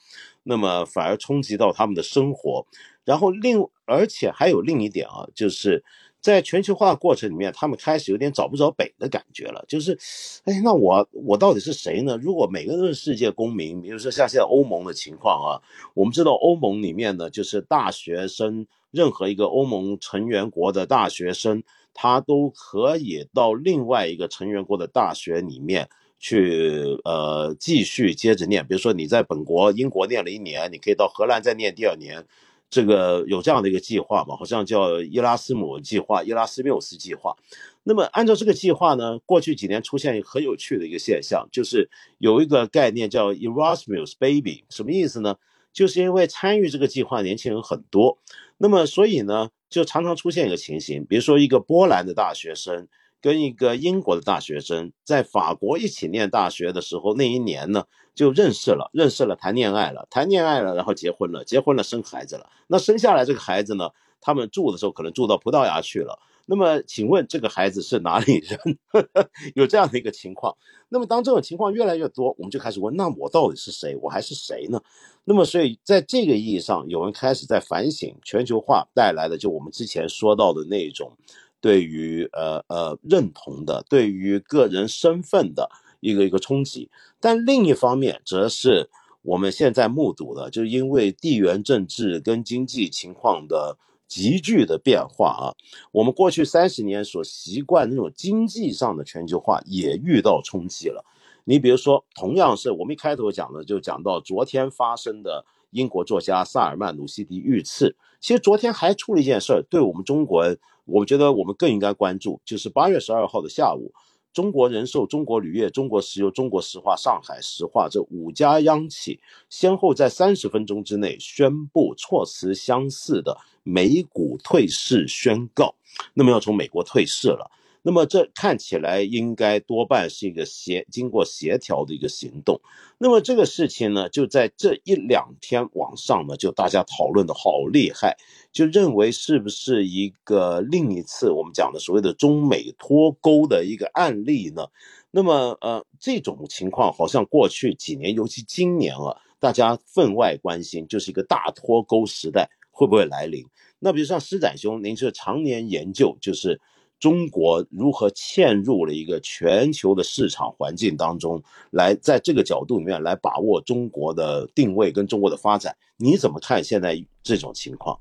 那么反而冲击到他们的生活。然后另而且还有另一点啊，就是在全球化过程里面，他们开始有点找不着北的感觉了。就是，哎，那我我到底是谁呢？如果每个人都是世界公民，比如说像现在欧盟的情况啊，我们知道欧盟里面呢，就是大学生，任何一个欧盟成员国的大学生。他都可以到另外一个成员国的大学里面去，呃，继续接着念。比如说你在本国英国念了一年，你可以到荷兰再念第二年。这个有这样的一个计划嘛？好像叫伊拉斯姆计划、伊拉斯缪斯计划。那么按照这个计划呢，过去几年出现很有趣的一个现象，就是有一个概念叫 Erasmus Baby，什么意思呢？就是因为参与这个计划年轻人很多，那么所以呢，就常常出现一个情形，比如说一个波兰的大学生。跟一个英国的大学生在法国一起念大学的时候，那一年呢就认识了，认识了，谈恋爱了，谈恋爱了，然后结婚了，结婚了，生孩子了。那生下来这个孩子呢，他们住的时候可能住到葡萄牙去了。那么，请问这个孩子是哪里人？<laughs> 有这样的一个情况。那么，当这种情况越来越多，我们就开始问：那我到底是谁？我还是谁呢？那么，所以在这个意义上，有人开始在反省全球化带来的，就我们之前说到的那种。对于呃呃认同的，对于个人身份的一个一个冲击，但另一方面，则是我们现在目睹的，就是因为地缘政治跟经济情况的急剧的变化啊，我们过去三十年所习惯那种经济上的全球化也遇到冲击了。你比如说，同样是我们一开头讲的，就讲到昨天发生的英国作家萨尔曼·鲁西迪遇刺，其实昨天还出了一件事儿，对我们中国人。我觉得我们更应该关注，就是八月十二号的下午，中国人寿、中国铝业、中国石油、中国石化、上海石化这五家央企，先后在三十分钟之内宣布措辞相似的美股退市宣告，那么要从美国退市了。那么这看起来应该多半是一个协经过协调的一个行动。那么这个事情呢，就在这一两天网上呢，就大家讨论的好厉害，就认为是不是一个另一次我们讲的所谓的中美脱钩的一个案例呢？那么呃，这种情况好像过去几年，尤其今年啊，大家分外关心，就是一个大脱钩时代会不会来临？那比如像施展兄，您是常年研究，就是。中国如何嵌入了一个全球的市场环境当中来，在这个角度里面来把握中国的定位跟中国的发展？你怎么看现在这种情况？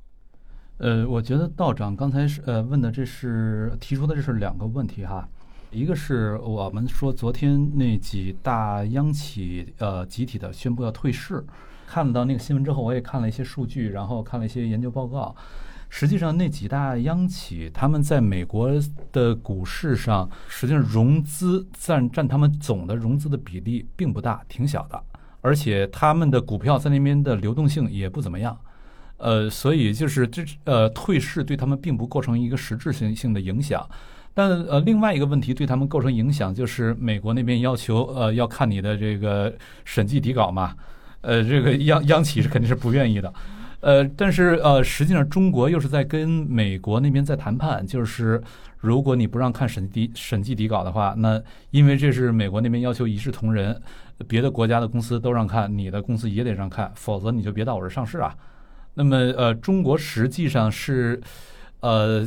呃，我觉得道长刚才是呃问的，这是提出的这是两个问题哈，一个是我们说昨天那几大央企呃集体的宣布要退市，看到那个新闻之后，我也看了一些数据，然后看了一些研究报告。实际上，那几大央企，他们在美国的股市上，实际上融资占占他们总的融资的比例并不大，挺小的。而且他们的股票在那边的流动性也不怎么样。呃，所以就是这呃退市对他们并不构成一个实质性性的影响。但呃，另外一个问题对他们构成影响，就是美国那边要求呃要看你的这个审计底稿嘛。呃，这个央央企是肯定是不愿意的。呃，但是呃，实际上中国又是在跟美国那边在谈判，就是如果你不让看审计审计底稿的话，那因为这是美国那边要求一视同仁，别的国家的公司都让看，你的公司也得让看，否则你就别到我这上市啊。那么呃，中国实际上是呃，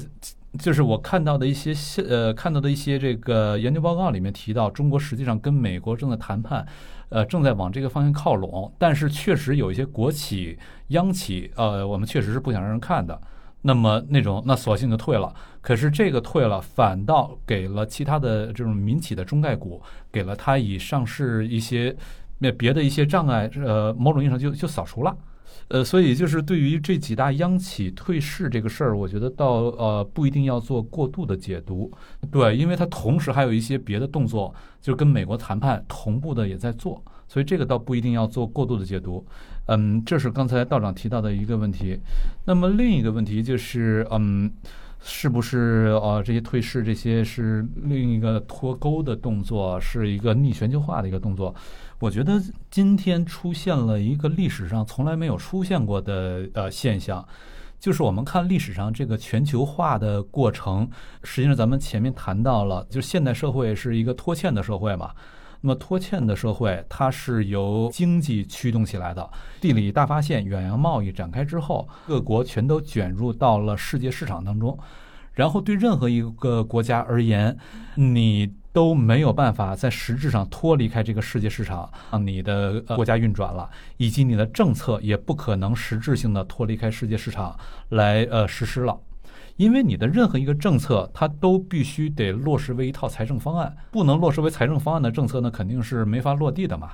就是我看到的一些呃看到的一些这个研究报告里面提到，中国实际上跟美国正在谈判。呃，正在往这个方向靠拢，但是确实有一些国企、央企，呃，我们确实是不想让人看的。那么那种，那索性就退了。可是这个退了，反倒给了其他的这种民企的中概股，给了它以上市一些那别的一些障碍，呃，某种意义上就就扫除了。呃，所以就是对于这几大央企退市这个事儿，我觉得倒呃不一定要做过度的解读，对，因为它同时还有一些别的动作，就跟美国谈判同步的也在做，所以这个倒不一定要做过度的解读。嗯，这是刚才道长提到的一个问题。那么另一个问题就是，嗯，是不是呃这些退市这些是另一个脱钩的动作，是一个逆全球化的一个动作？我觉得今天出现了一个历史上从来没有出现过的呃现象，就是我们看历史上这个全球化的过程，实际上咱们前面谈到了，就是现代社会是一个拖欠的社会嘛。那么拖欠的社会，它是由经济驱动起来的。地理大发现、远洋贸易展开之后，各国全都卷入到了世界市场当中。然后对任何一个国家而言，你。都没有办法在实质上脱离开这个世界市场，让你的国家运转了，以及你的政策也不可能实质性的脱离开世界市场来呃实施了，因为你的任何一个政策，它都必须得落实为一套财政方案，不能落实为财政方案的政策呢，肯定是没法落地的嘛。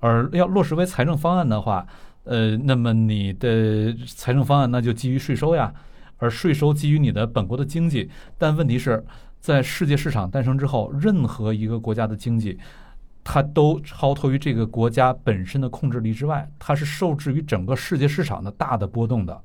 而要落实为财政方案的话，呃，那么你的财政方案那就基于税收呀，而税收基于你的本国的经济。但问题是在世界市场诞生之后，任何一个国家的经济，它都超脱于这个国家本身的控制力之外，它是受制于整个世界市场的大的波动的。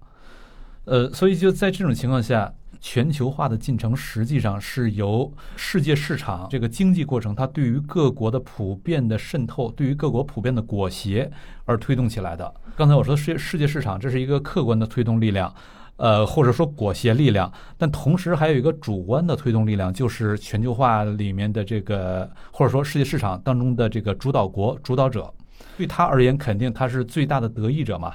呃，所以就在这种情况下，全球化的进程实际上是由世界市场这个经济过程，它对于各国的普遍的渗透，对于各国普遍的裹挟而推动起来的。刚才我说世世界市场，这是一个客观的推动力量，呃，或者说裹挟力量，但同时还有一个主观的推动力量，就是全球化里面的这个，或者说世界市场当中的这个主导国、主导者，对他而言，肯定他是最大的得益者嘛。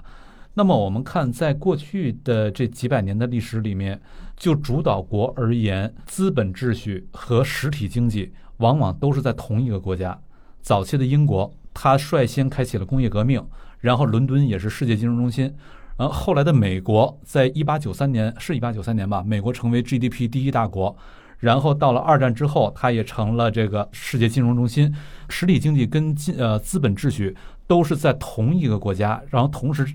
那么我们看，在过去的这几百年的历史里面，就主导国而言，资本秩序和实体经济往往都是在同一个国家。早期的英国，它率先开启了工业革命，然后伦敦也是世界金融中心。然后后来的美国，在一八九三年是一八九三年吧，美国成为 GDP 第一大国。然后到了二战之后，它也成了这个世界金融中心。实体经济跟金呃资本秩序都是在同一个国家，然后同时。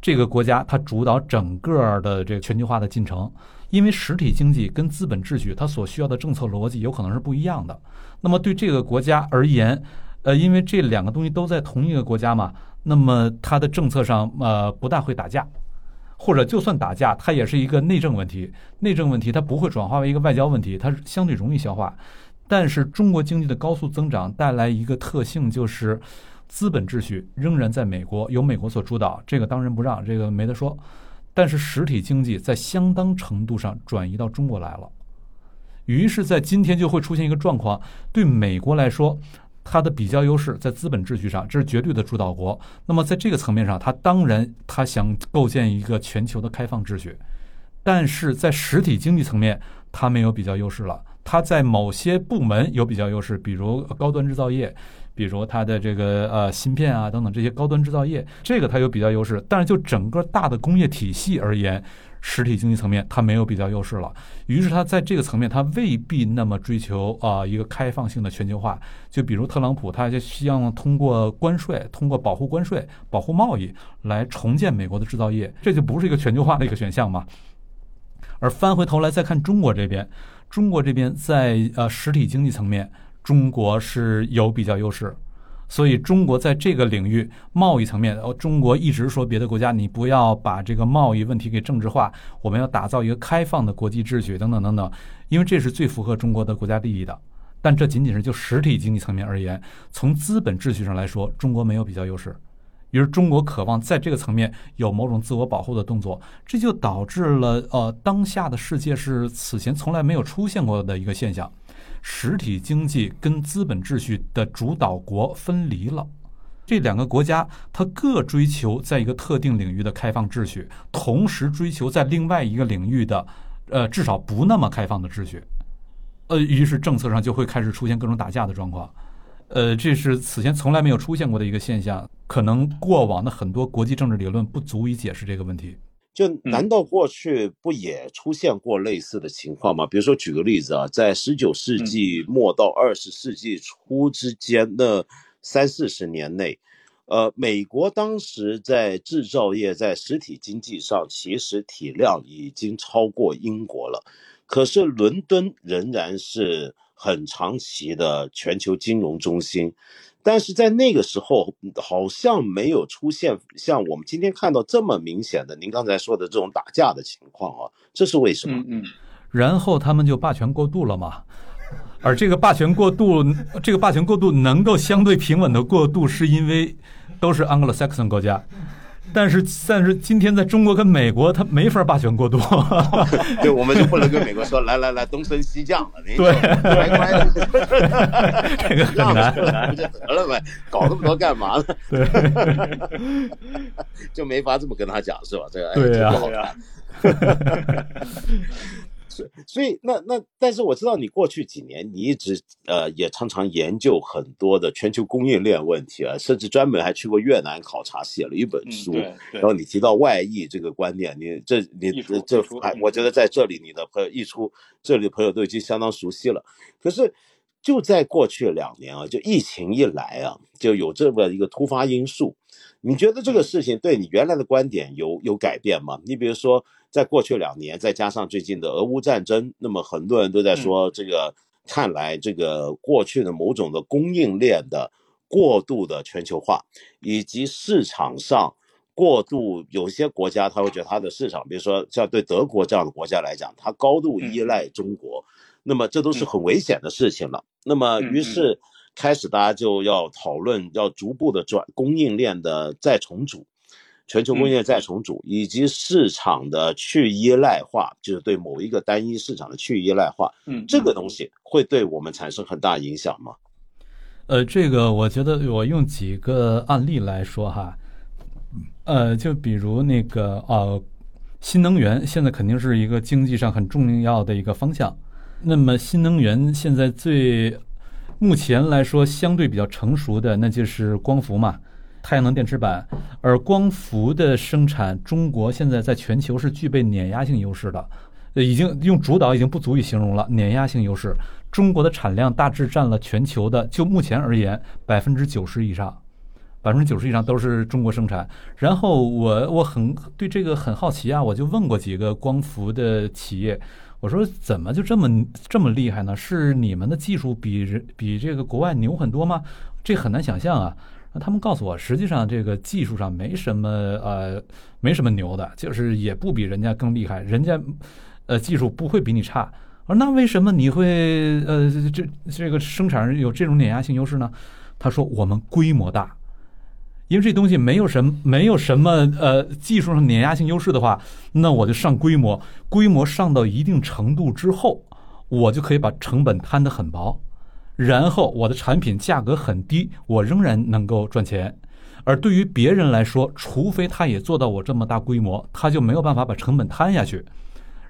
这个国家它主导整个的这个全球化的进程，因为实体经济跟资本秩序它所需要的政策逻辑有可能是不一样的。那么对这个国家而言，呃，因为这两个东西都在同一个国家嘛，那么它的政策上呃不大会打架，或者就算打架，它也是一个内政问题。内政问题它不会转化为一个外交问题，它是相对容易消化。但是中国经济的高速增长带来一个特性就是。资本秩序仍然在美国，由美国所主导，这个当仁不让，这个没得说。但是实体经济在相当程度上转移到中国来了，于是，在今天就会出现一个状况：对美国来说，它的比较优势在资本秩序上，这是绝对的主导国。那么，在这个层面上，它当然它想构建一个全球的开放秩序，但是在实体经济层面，它没有比较优势了。它在某些部门有比较优势，比如高端制造业。比如它的这个呃芯片啊等等这些高端制造业，这个它有比较优势，但是就整个大的工业体系而言，实体经济层面它没有比较优势了。于是它在这个层面，它未必那么追求啊一个开放性的全球化。就比如特朗普，他就希望通过关税，通过保护关税、保护贸易来重建美国的制造业，这就不是一个全球化的一个选项嘛。而翻回头来再看中国这边，中国这边在呃实体经济层面。中国是有比较优势，所以中国在这个领域贸易层面，呃，中国一直说别的国家你不要把这个贸易问题给政治化，我们要打造一个开放的国际秩序等等等等，因为这是最符合中国的国家利益的。但这仅仅是就实体经济层面而言，从资本秩序上来说，中国没有比较优势。于是中国渴望在这个层面有某种自我保护的动作，这就导致了呃，当下的世界是此前从来没有出现过的一个现象。实体经济跟资本秩序的主导国分离了，这两个国家它各追求在一个特定领域的开放秩序，同时追求在另外一个领域的，呃，至少不那么开放的秩序，呃，于是政策上就会开始出现各种打架的状况，呃，这是此前从来没有出现过的一个现象，可能过往的很多国际政治理论不足以解释这个问题。就难道过去不也出现过类似的情况吗？比如说，举个例子啊，在十九世纪末到二十世纪初之间的三四十年内，呃，美国当时在制造业在实体经济上其实体量已经超过英国了，可是伦敦仍然是很长期的全球金融中心。但是在那个时候，好像没有出现像我们今天看到这么明显的您刚才说的这种打架的情况啊，这是为什么？嗯嗯。然后他们就霸权过度了嘛，而这个霸权过度，这个霸权过度能够相对平稳的过渡，是因为都是 Anglo-Saxon 国家。但是，但是今天在中国跟美国，他没法霸权过多。<laughs> 对，我们就不能跟美国说，来来来，东升西降了。对，<laughs> 这个很难，<laughs> 不就得了呗？搞那么多干嘛呢？对，就没法这么跟他讲，是吧？这个对呀，不好看。所以所以那那，但是我知道你过去几年你一直呃也常常研究很多的全球供应链问题啊，甚至专门还去过越南考察，写了一本书。然后你提到外溢这个观念，你这你这溢出嗯，哎我觉得在这里你的朋友一出，这里的朋友都已经相当熟悉了。可是就在过去两年啊，就疫情一来啊，就有这么一个突发因素。你觉得这个事情对你原来的观点有有改变吗？你比如说，在过去两年，再加上最近的俄乌战争，那么很多人都在说，这个看来这个过去的某种的供应链的过度的全球化，以及市场上过度，有些国家他会觉得它的市场，比如说像对德国这样的国家来讲，它高度依赖中国，那么这都是很危险的事情了。那么于是开始大家就要讨论，要逐步的转供应链的再重组。全球供应链再重组，以及市场的去依赖化，就是对某一个单一市场的去依赖化，嗯，这个东西会对我们产生很大影响吗？呃，这个我觉得我用几个案例来说哈，呃，就比如那个呃，新能源现在肯定是一个经济上很重要的一个方向。那么新能源现在最目前来说相对比较成熟的，那就是光伏嘛，太阳能电池板。而光伏的生产，中国现在在全球是具备碾压性优势的，呃，已经用主导已经不足以形容了，碾压性优势。中国的产量大致占了全球的，就目前而言，百分之九十以上，百分之九十以上都是中国生产。然后我我很对这个很好奇啊，我就问过几个光伏的企业，我说怎么就这么这么厉害呢？是你们的技术比人比这个国外牛很多吗？这很难想象啊。那他们告诉我，实际上这个技术上没什么呃没什么牛的，就是也不比人家更厉害，人家呃技术不会比你差。我说那为什么你会呃这这个生产有这种碾压性优势呢？他说我们规模大，因为这东西没有什么没有什么呃技术上碾压性优势的话，那我就上规模，规模上到一定程度之后，我就可以把成本摊得很薄，然后我的产品价格很低，我仍然能够赚钱。而对于别人来说，除非他也做到我这么大规模，他就没有办法把成本摊下去。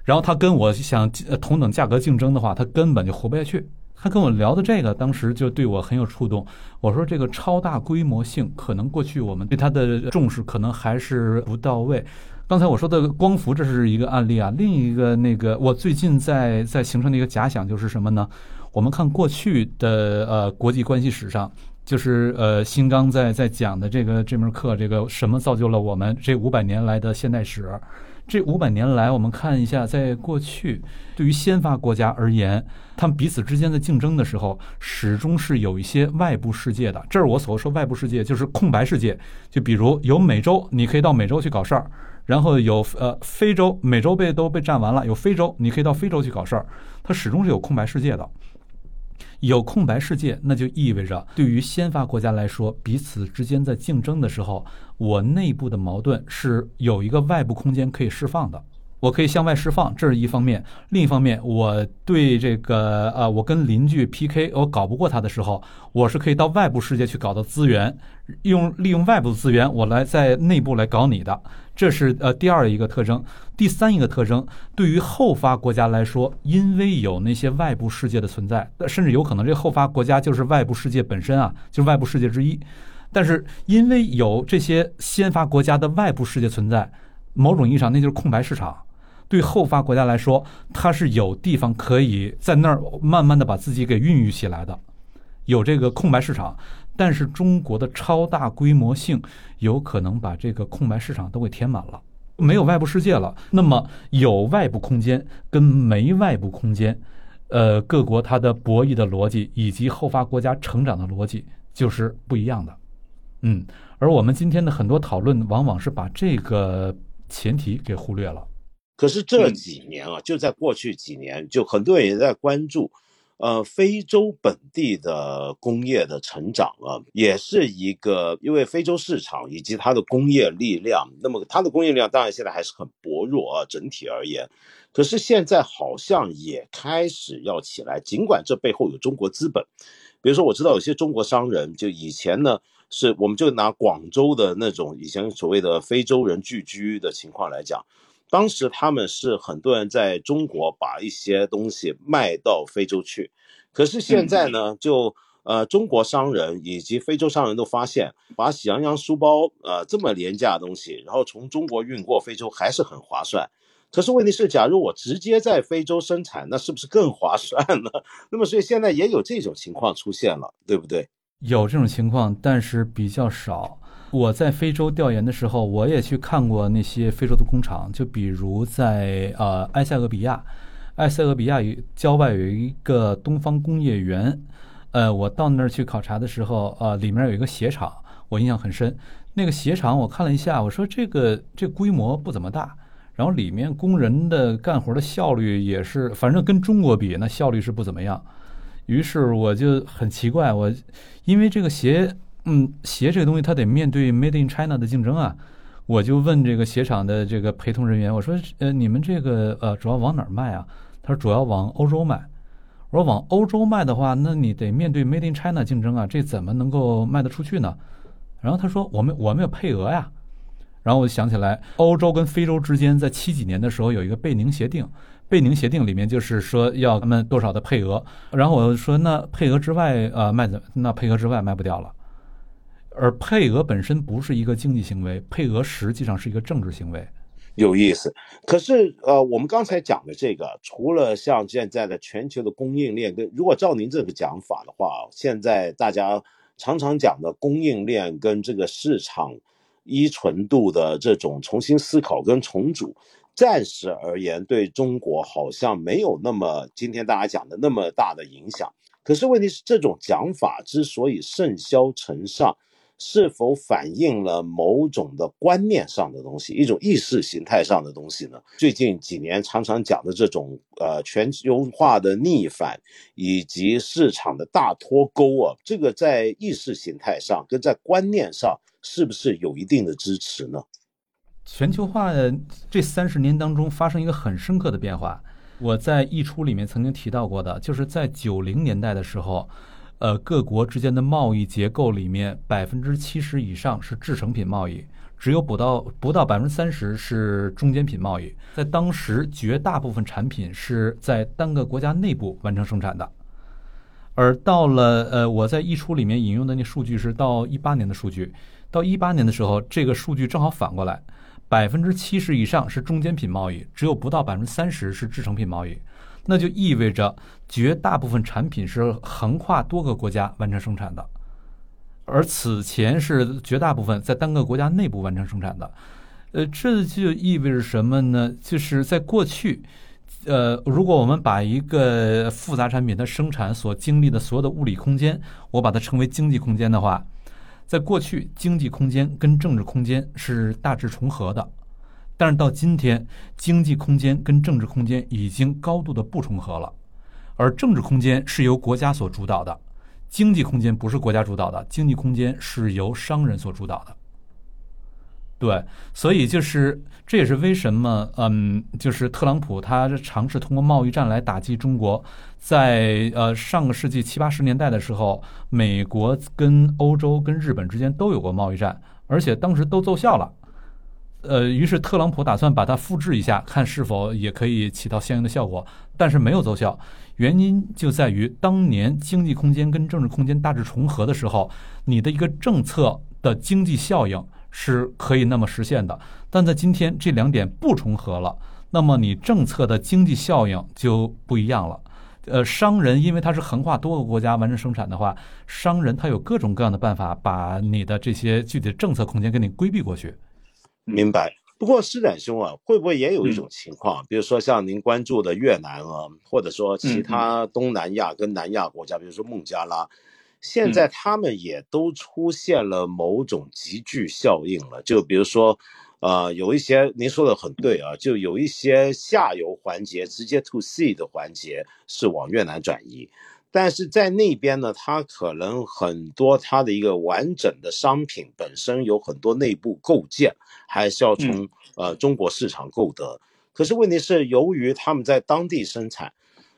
然后他跟我想同等价格竞争的话，他根本就活不下去。他跟我聊的这个，当时就对我很有触动。我说这个超大规模性，可能过去我们对它的重视可能还是不到位。刚才我说的光伏，这是一个案例啊。另一个那个，我最近在在形成的一个假想就是什么呢？我们看过去的呃国际关系史上，就是呃新刚在在讲的这个这门课，这个什么造就了我们这五百年来的现代史。这五百年来，我们看一下，在过去，对于先发国家而言，他们彼此之间的竞争的时候，始终是有一些外部世界的。这是我所说外部世界，就是空白世界。就比如有美洲，你可以到美洲去搞事儿；然后有呃非洲，美洲被都被占完了，有非洲，你可以到非洲去搞事儿。它始终是有空白世界的。有空白世界，那就意味着对于先发国家来说，彼此之间在竞争的时候，我内部的矛盾是有一个外部空间可以释放的，我可以向外释放，这是一方面；另一方面，我对这个呃，我跟邻居 PK，我搞不过他的时候，我是可以到外部世界去搞到资源，用利用外部资源，我来在内部来搞你的。这是呃第二一个特征，第三一个特征，对于后发国家来说，因为有那些外部世界的存在，甚至有可能这后发国家就是外部世界本身啊，就是外部世界之一。但是因为有这些先发国家的外部世界存在，某种意义上那就是空白市场。对后发国家来说，它是有地方可以在那儿慢慢的把自己给孕育起来的，有这个空白市场。但是中国的超大规模性有可能把这个空白市场都给填满了，没有外部世界了。那么有外部空间跟没外部空间，呃，各国它的博弈的逻辑以及后发国家成长的逻辑就是不一样的。嗯，而我们今天的很多讨论往往是把这个前提给忽略了。可是这几年啊，就在过去几年，就很多人也在关注。呃，非洲本地的工业的成长啊，也是一个，因为非洲市场以及它的工业力量，那么它的工业力量当然现在还是很薄弱啊，整体而言，可是现在好像也开始要起来，尽管这背后有中国资本，比如说我知道有些中国商人，就以前呢是，我们就拿广州的那种以前所谓的非洲人聚居的情况来讲。当时他们是很多人在中国把一些东西卖到非洲去，可是现在呢，就呃中国商人以及非洲商人都发现，把喜羊羊书包呃这么廉价的东西，然后从中国运过非洲还是很划算。可是问题是，假如我直接在非洲生产，那是不是更划算呢？<laughs> 那么所以现在也有这种情况出现了，对不对？有这种情况，但是比较少。我在非洲调研的时候，我也去看过那些非洲的工厂，就比如在呃埃塞俄比亚，埃塞俄比亚与郊外有一个东方工业园，呃，我到那儿去考察的时候，呃，里面有一个鞋厂，我印象很深。那个鞋厂我看了一下，我说这个这规模不怎么大，然后里面工人的干活的效率也是，反正跟中国比，那效率是不怎么样。于是我就很奇怪，我因为这个鞋。嗯，鞋这个东西它得面对 Made in China 的竞争啊，我就问这个鞋厂的这个陪同人员，我说，呃，你们这个呃主要往哪儿卖啊？他说主要往欧洲卖。我说往欧洲卖的话，那你得面对 Made in China 竞争啊，这怎么能够卖得出去呢？然后他说我们我们有配额呀。然后我就想起来，欧洲跟非洲之间在七几年的时候有一个贝宁协定，贝宁协定里面就是说要他们多少的配额。然后我说那配额之外呃卖的那配额之外卖不掉了。而配额本身不是一个经济行为，配额实际上是一个政治行为，有意思。可是，呃，我们刚才讲的这个，除了像现在的全球的供应链，跟如果照您这个讲法的话，现在大家常常讲的供应链跟这个市场依存度的这种重新思考跟重组，暂时而言对中国好像没有那么今天大家讲的那么大的影响。可是问题是，这种讲法之所以甚嚣尘上。是否反映了某种的观念上的东西，一种意识形态上的东西呢？最近几年常常讲的这种呃全球化的逆反以及市场的大脱钩啊，这个在意识形态上跟在观念上是不是有一定的支持呢？全球化这三十年当中发生一个很深刻的变化，我在译出里面曾经提到过的，就是在九零年代的时候。呃，各国之间的贸易结构里面，百分之七十以上是制成品贸易，只有不到不到百分之三十是中间品贸易。在当时，绝大部分产品是在单个国家内部完成生产的。而到了呃，我在一出里面引用的那数据是到一八年的数据，到一八年的时候，这个数据正好反过来，百分之七十以上是中间品贸易，只有不到百分之三十是制成品贸易。那就意味着绝大部分产品是横跨多个国家完成生产的，而此前是绝大部分在单个国家内部完成生产的。呃，这就意味着什么呢？就是在过去，呃，如果我们把一个复杂产品的生产所经历的所有的物理空间，我把它称为经济空间的话，在过去，经济空间跟政治空间是大致重合的。但是到今天，经济空间跟政治空间已经高度的不重合了，而政治空间是由国家所主导的，经济空间不是国家主导的，经济空间是由商人所主导的。对，所以就是这也是为什么，嗯，就是特朗普他尝试通过贸易战来打击中国，在呃上个世纪七八十年代的时候，美国跟欧洲跟日本之间都有过贸易战，而且当时都奏效了。呃，于是特朗普打算把它复制一下，看是否也可以起到相应的效果，但是没有奏效。原因就在于当年经济空间跟政治空间大致重合的时候，你的一个政策的经济效应是可以那么实现的。但在今天这两点不重合了，那么你政策的经济效应就不一样了。呃，商人因为他是横跨多个国家完成生产的话，商人他有各种各样的办法把你的这些具体的政策空间给你规避过去。明白。不过施展兄啊，会不会也有一种情况，比如说像您关注的越南啊，或者说其他东南亚跟南亚国家，比如说孟加拉，现在他们也都出现了某种集聚效应了。就比如说，呃，有一些您说的很对啊，就有一些下游环节直接 to C 的环节是往越南转移。但是在那边呢，它可能很多它的一个完整的商品本身有很多内部构建，还是要从呃中国市场购得。可是问题是，由于他们在当地生产，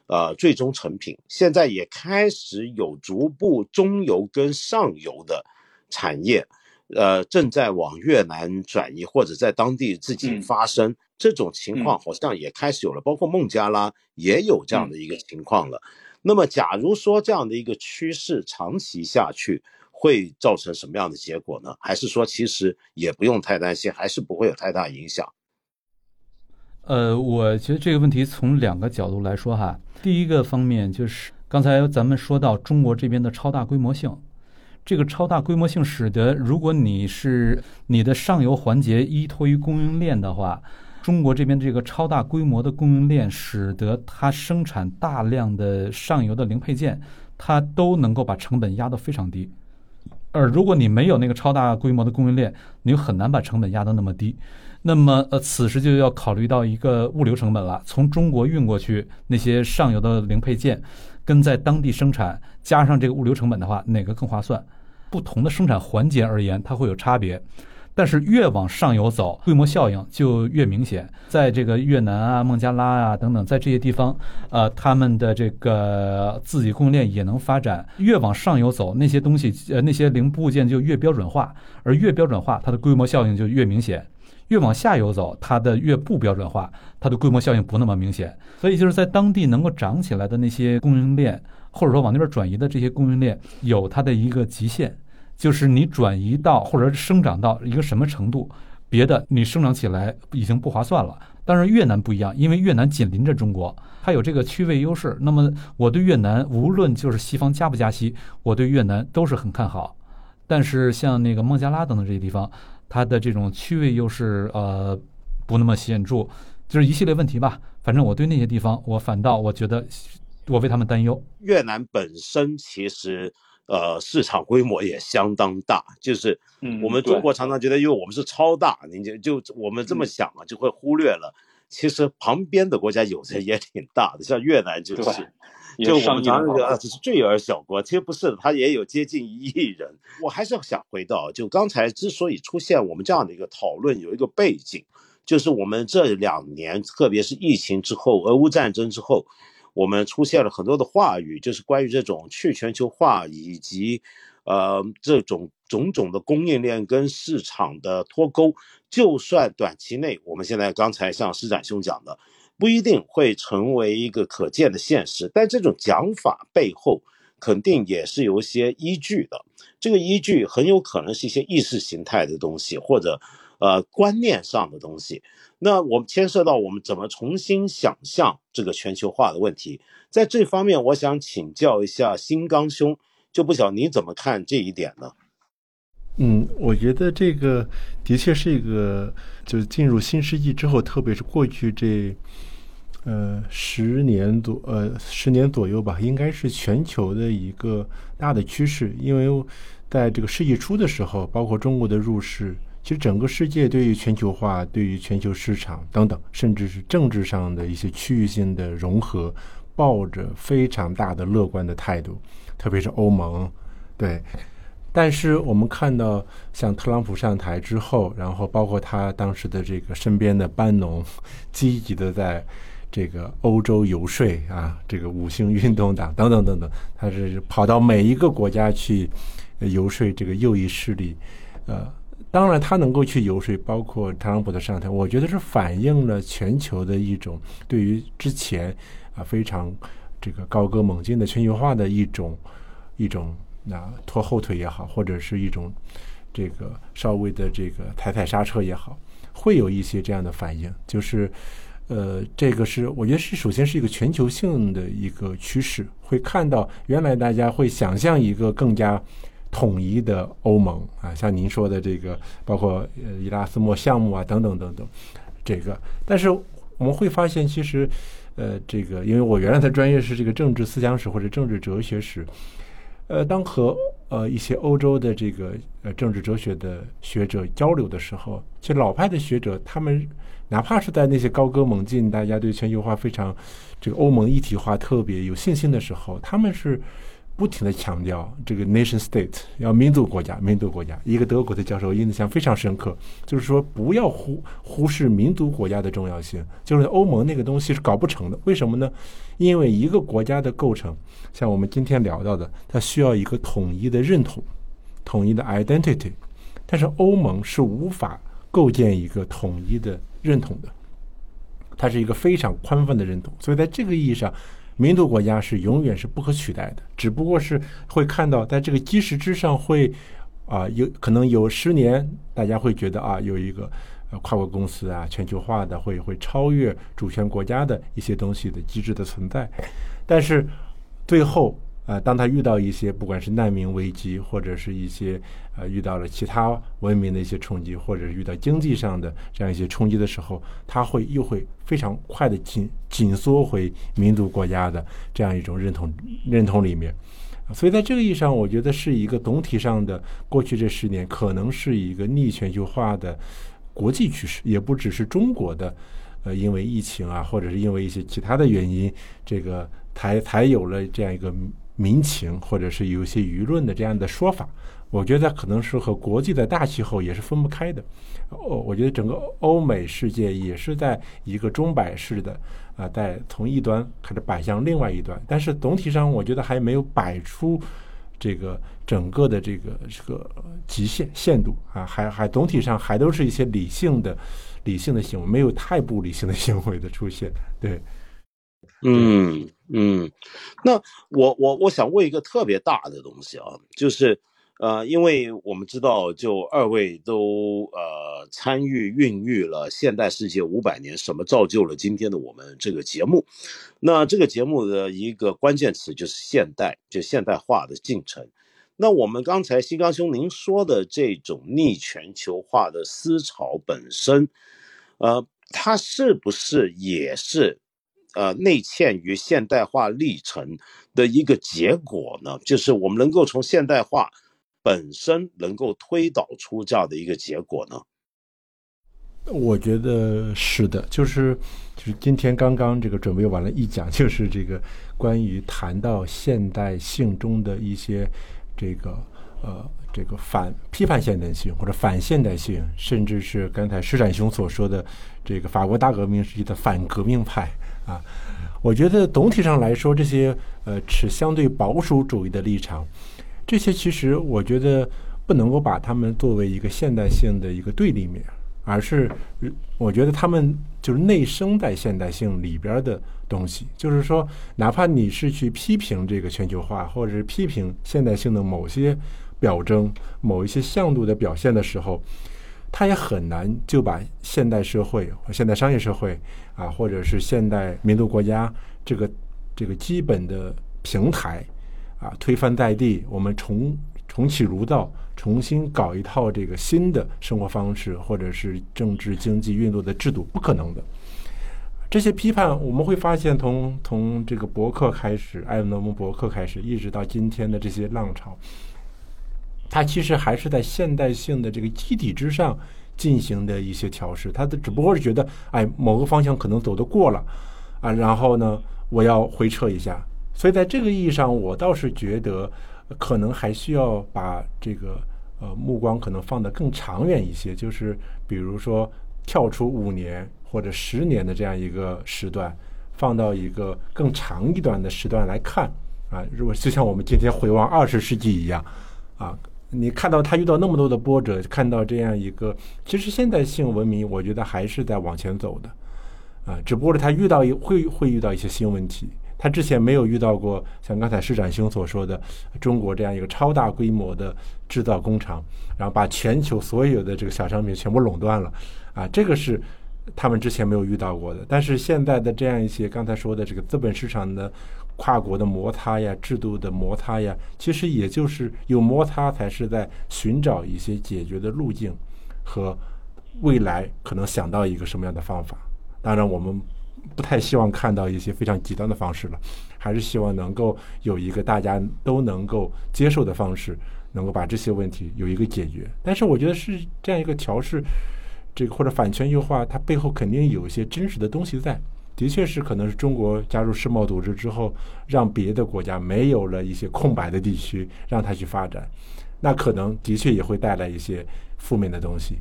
呃，最终成品现在也开始有逐步中游跟上游的产业，呃，正在往越南转移或者在当地自己发生这种情况，好像也开始有了，包括孟加拉也有这样的一个情况了。那么，假如说这样的一个趋势长期下去，会造成什么样的结果呢？还是说其实也不用太担心，还是不会有太大影响？呃，我觉得这个问题从两个角度来说哈。第一个方面就是刚才咱们说到中国这边的超大规模性，这个超大规模性使得如果你是你的上游环节依托于供应链的话，中国这边这个超大规模的供应链使得它生产大量的上游的零配件，它都能够把成本压得非常低。而如果你没有那个超大规模的供应链，你就很难把成本压得那么低。那么，呃，此时就要考虑到一个物流成本了。从中国运过去那些上游的零配件，跟在当地生产，加上这个物流成本的话，哪个更划算？不同的生产环节而言，它会有差别。但是越往上游走，规模效应就越明显。在这个越南啊、孟加拉啊等等，在这些地方，呃，他们的这个自己供应链也能发展。越往上游走，那些东西，呃，那些零部件就越标准化，而越标准化，它的规模效应就越明显。越往下游走，它的越不标准化，它的规模效应不那么明显。所以就是在当地能够涨起来的那些供应链，或者说往那边转移的这些供应链，有它的一个极限，就是你转移到或者生长到一个什么程度，别的你生长起来已经不划算了。但是越南不一样，因为越南紧邻着中国，它有这个区位优势。那么我对越南，无论就是西方加不加息，我对越南都是很看好。但是像那个孟加拉等等这些地方。它的这种区位优势，呃，不那么显著，就是一系列问题吧。反正我对那些地方，我反倒我觉得，我为他们担忧。越南本身其实，呃，市场规模也相当大，就是我们中国常常觉得，因为我们是超大，您就就我们这么想啊，就会忽略了，其实旁边的国家有的也挺大的，像越南就是。就我们常说啊，这是坠儿小国，其实不是的，它也有接近一亿人。我还是想回到，就刚才之所以出现我们这样的一个讨论，有一个背景，就是我们这两年，特别是疫情之后、俄乌战争之后，我们出现了很多的话语，就是关于这种去全球化以及呃这种种种的供应链跟市场的脱钩。就算短期内，我们现在刚才像施展兄讲的。不一定会成为一个可见的现实，但这种讲法背后肯定也是有一些依据的。这个依据很有可能是一些意识形态的东西，或者呃观念上的东西。那我们牵涉到我们怎么重新想象这个全球化的问题，在这方面，我想请教一下新刚兄，就不晓你怎么看这一点呢？嗯，我觉得这个的确是一个，就是进入新世纪之后，特别是过去这。呃，十年左呃十年左右吧，应该是全球的一个大的趋势。因为在这个世纪初的时候，包括中国的入世，其实整个世界对于全球化、对于全球市场等等，甚至是政治上的一些区域性的融合，抱着非常大的乐观的态度。特别是欧盟，对。但是我们看到，像特朗普上台之后，然后包括他当时的这个身边的班农，积极的在。这个欧洲游说啊，这个五星运动党等等等等，他是跑到每一个国家去游说这个右翼势力。呃，当然他能够去游说，包括特朗普的上台，我觉得是反映了全球的一种对于之前啊非常这个高歌猛进的全球化的一种一种那拖后腿也好，或者是一种这个稍微的这个踩踩刹车也好，会有一些这样的反应，就是。呃，这个是我觉得是首先是一个全球性的一个趋势，会看到原来大家会想象一个更加统一的欧盟啊，像您说的这个，包括呃伊拉斯莫项目啊等等等等，这个，但是我们会发现，其实呃，这个因为我原来的专业是这个政治思想史或者政治哲学史，呃，当和呃一些欧洲的这个呃政治哲学的学者交流的时候，其实老派的学者他们。哪怕是在那些高歌猛进、大家对全球化非常这个欧盟一体化特别有信心的时候，他们是不停的强调这个 nation state 要民族国家、民族国家。一个德国的教授印象非常深刻，就是说不要忽忽视民族国家的重要性。就是欧盟那个东西是搞不成的，为什么呢？因为一个国家的构成，像我们今天聊到的，它需要一个统一的认同、统一的 identity。但是欧盟是无法构建一个统一的认同的，它是一个非常宽泛的认同。所以在这个意义上，民族国家是永远是不可取代的，只不过是会看到在这个基石之上会啊有可能有十年，大家会觉得啊有一个跨国公司啊全球化的会会超越主权国家的一些东西的机制的存在，但是最后。呃，当他遇到一些不管是难民危机，或者是一些呃遇到了其他文明的一些冲击，或者是遇到经济上的这样一些冲击的时候，他会又会非常快的紧紧缩回民族国家的这样一种认同认同里面。所以在这个意义上，我觉得是一个总体上的过去这十年可能是一个逆全球化的国际趋势，也不只是中国的。呃，因为疫情啊，或者是因为一些其他的原因，这个才才有了这样一个。民情，或者是有一些舆论的这样的说法，我觉得可能是和国际的大气候也是分不开的。哦，我觉得整个欧美世界也是在一个钟摆式的啊，在从一端开始摆向另外一端，但是总体上我觉得还没有摆出这个整个的这个这个极限限度啊，还还总体上还都是一些理性的理性的行为，没有太不理性的行为的出现，对。嗯嗯，那我我我想问一个特别大的东西啊，就是呃，因为我们知道，就二位都呃参与孕育了现代世界五百年，什么造就了今天的我们这个节目？那这个节目的一个关键词就是现代，就现代化的进程。那我们刚才西刚兄您说的这种逆全球化的思潮本身，呃，它是不是也是？呃，内嵌于现代化历程的一个结果呢，就是我们能够从现代化本身能够推导出这样的一个结果呢？我觉得是的，就是就是今天刚刚这个准备完了一讲，就是这个关于谈到现代性中的一些这个呃这个反批判现代性或者反现代性，甚至是刚才施展雄所说的这个法国大革命时期的反革命派。啊，我觉得总体上来说，这些呃持相对保守主义的立场，这些其实我觉得不能够把他们作为一个现代性的一个对立面，而是我觉得他们就是内生在现代性里边的东西。就是说，哪怕你是去批评这个全球化，或者是批评现代性的某些表征、某一些向度的表现的时候。他也很难就把现代社会、现代商业社会啊，或者是现代民族国家这个这个基本的平台啊推翻在地，我们重重启儒道，重新搞一套这个新的生活方式，或者是政治经济运作的制度，不可能的。这些批判我们会发现，从从这个博客开始，艾文蒙博客开始，一直到今天的这些浪潮。它其实还是在现代性的这个基底之上进行的一些调试，他的只不过是觉得，哎，某个方向可能走得过了，啊，然后呢，我要回撤一下。所以在这个意义上，我倒是觉得可能还需要把这个呃目光可能放得更长远一些，就是比如说跳出五年或者十年的这样一个时段，放到一个更长一段的时段来看啊。如果就像我们今天回望二十世纪一样，啊。你看到他遇到那么多的波折，看到这样一个，其实现代性文明，我觉得还是在往前走的，啊，只不过是他遇到一会会遇到一些新问题，他之前没有遇到过，像刚才施展兄所说的，中国这样一个超大规模的制造工厂，然后把全球所有的这个小商品全部垄断了，啊，这个是他们之前没有遇到过的。但是现在的这样一些刚才说的这个资本市场的。跨国的摩擦呀，制度的摩擦呀，其实也就是有摩擦，才是在寻找一些解决的路径和未来可能想到一个什么样的方法。当然，我们不太希望看到一些非常极端的方式了，还是希望能够有一个大家都能够接受的方式，能够把这些问题有一个解决。但是，我觉得是这样一个调试，这个或者反全球化，它背后肯定有一些真实的东西在。的确是，可能是中国加入世贸组织之后，让别的国家没有了一些空白的地区，让它去发展，那可能的确也会带来一些负面的东西。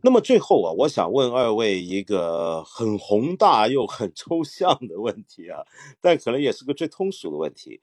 那么最后啊，我想问二位一个很宏大又很抽象的问题啊，但可能也是个最通俗的问题，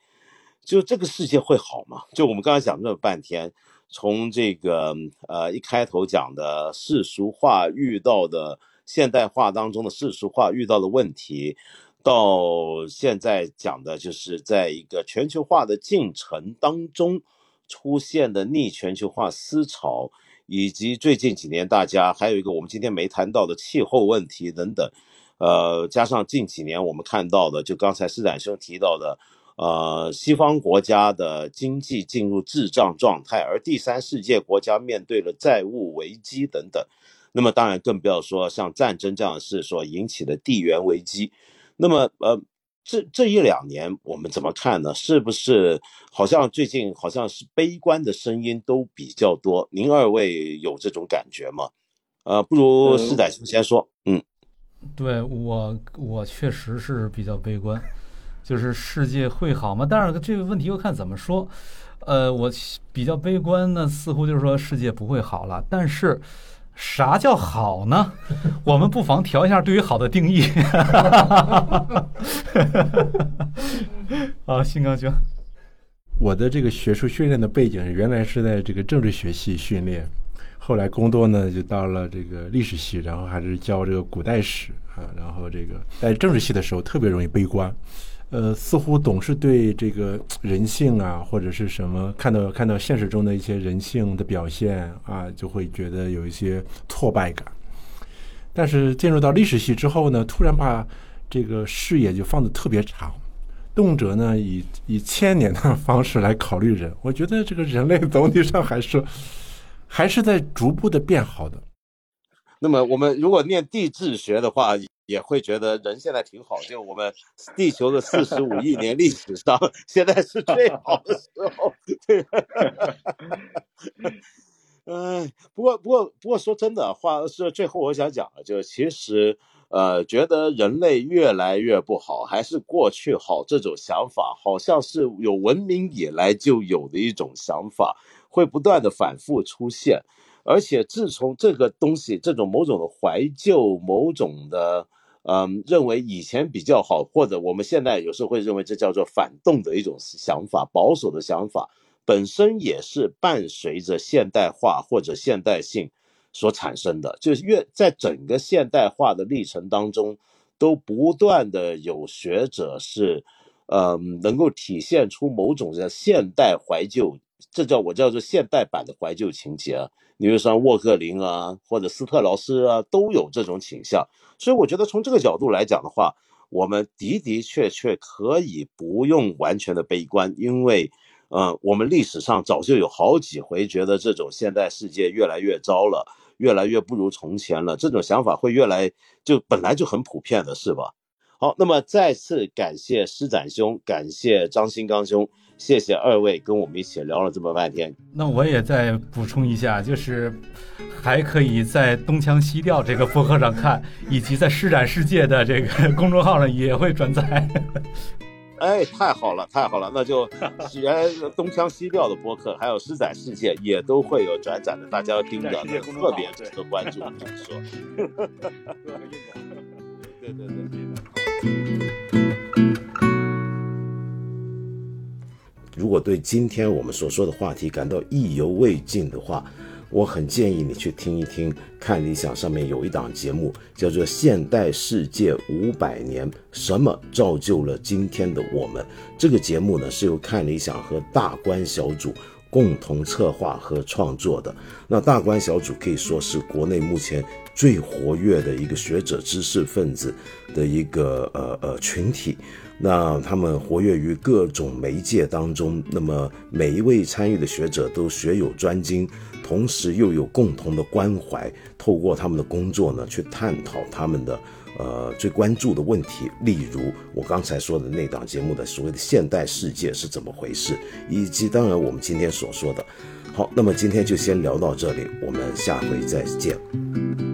就这个世界会好吗？就我们刚才讲这么半天，从这个呃一开头讲的世俗化遇到的现代化当中的世俗化遇到的问题，到现在讲的就是在一个全球化的进程当中出现的逆全球化思潮，以及最近几年大家还有一个我们今天没谈到的气候问题等等，呃，加上近几年我们看到的，就刚才施展兄提到的。呃，西方国家的经济进入滞胀状态，而第三世界国家面对了债务危机等等。那么，当然更不要说像战争这样的事所引起的地缘危机。那么，呃，这这一两年我们怎么看呢？是不是好像最近好像是悲观的声音都比较多？您二位有这种感觉吗？呃，不如施仔先说。嗯，对我，我确实是比较悲观。就是世界会好吗？但是，这个问题又看怎么说。呃，我比较悲观呢，似乎就是说世界不会好了。但是，啥叫好呢？<laughs> 我们不妨调一下对于好的定义。<laughs> 啊，新刚兄，我的这个学术训练的背景原来是在这个政治学系训练，后来工作呢就到了这个历史系，然后还是教这个古代史啊。然后这个在政治系的时候特别容易悲观。呃，似乎总是对这个人性啊，或者是什么，看到看到现实中的一些人性的表现啊，就会觉得有一些挫败感。但是进入到历史系之后呢，突然把这个视野就放得特别长，动辄呢以以千年的方式来考虑人。我觉得这个人类总体上还是还是在逐步的变好的。那么我们如果念地质学的话。也会觉得人现在挺好，就我们地球的四十五亿年历史上，<laughs> 现在是最好的时候。<laughs> 对，嗯，不过不过不过说真的话，是最后我想讲的，就其实呃，觉得人类越来越不好，还是过去好这种想法，好像是有文明以来就有的一种想法，会不断的反复出现。而且自从这个东西，这种某种的怀旧，某种的，嗯，认为以前比较好，或者我们现在有时候会认为这叫做反动的一种想法，保守的想法，本身也是伴随着现代化或者现代性所产生的。就是越在整个现代化的历程当中，都不断的有学者是，嗯，能够体现出某种的现代怀旧，这叫我叫做现代版的怀旧情节啊。比如说沃克林啊，或者斯特劳斯啊，都有这种倾向。所以我觉得从这个角度来讲的话，我们的的确确可以不用完全的悲观，因为，呃，我们历史上早就有好几回觉得这种现代世界越来越糟了，越来越不如从前了，这种想法会越来就本来就很普遍的是吧？好，那么再次感谢施展兄，感谢张新刚兄。谢谢二位跟我们一起聊了这么半天。那我也再补充一下，就是还可以在东腔西调这个博客上看，以及在施展世界的这个公众号上也会转载。<laughs> 哎，太好了，太好了，那就原东腔西调的播客，还有施展世界也都会有转载的，大家要盯着，特别值得关注。说，<laughs> 对对 <laughs> 对。如果对今天我们所说的话题感到意犹未尽的话，我很建议你去听一听。看理想上面有一档节目叫做《现代世界五百年》，什么造就了今天的我们？这个节目呢是由看理想和大观小组共同策划和创作的。那大观小组可以说是国内目前最活跃的一个学者知识分子的一个呃呃群体。那他们活跃于各种媒介当中，那么每一位参与的学者都学有专精，同时又有共同的关怀，透过他们的工作呢，去探讨他们的呃最关注的问题，例如我刚才说的那档节目的所谓的现代世界是怎么回事，以及当然我们今天所说的。好，那么今天就先聊到这里，我们下回再见。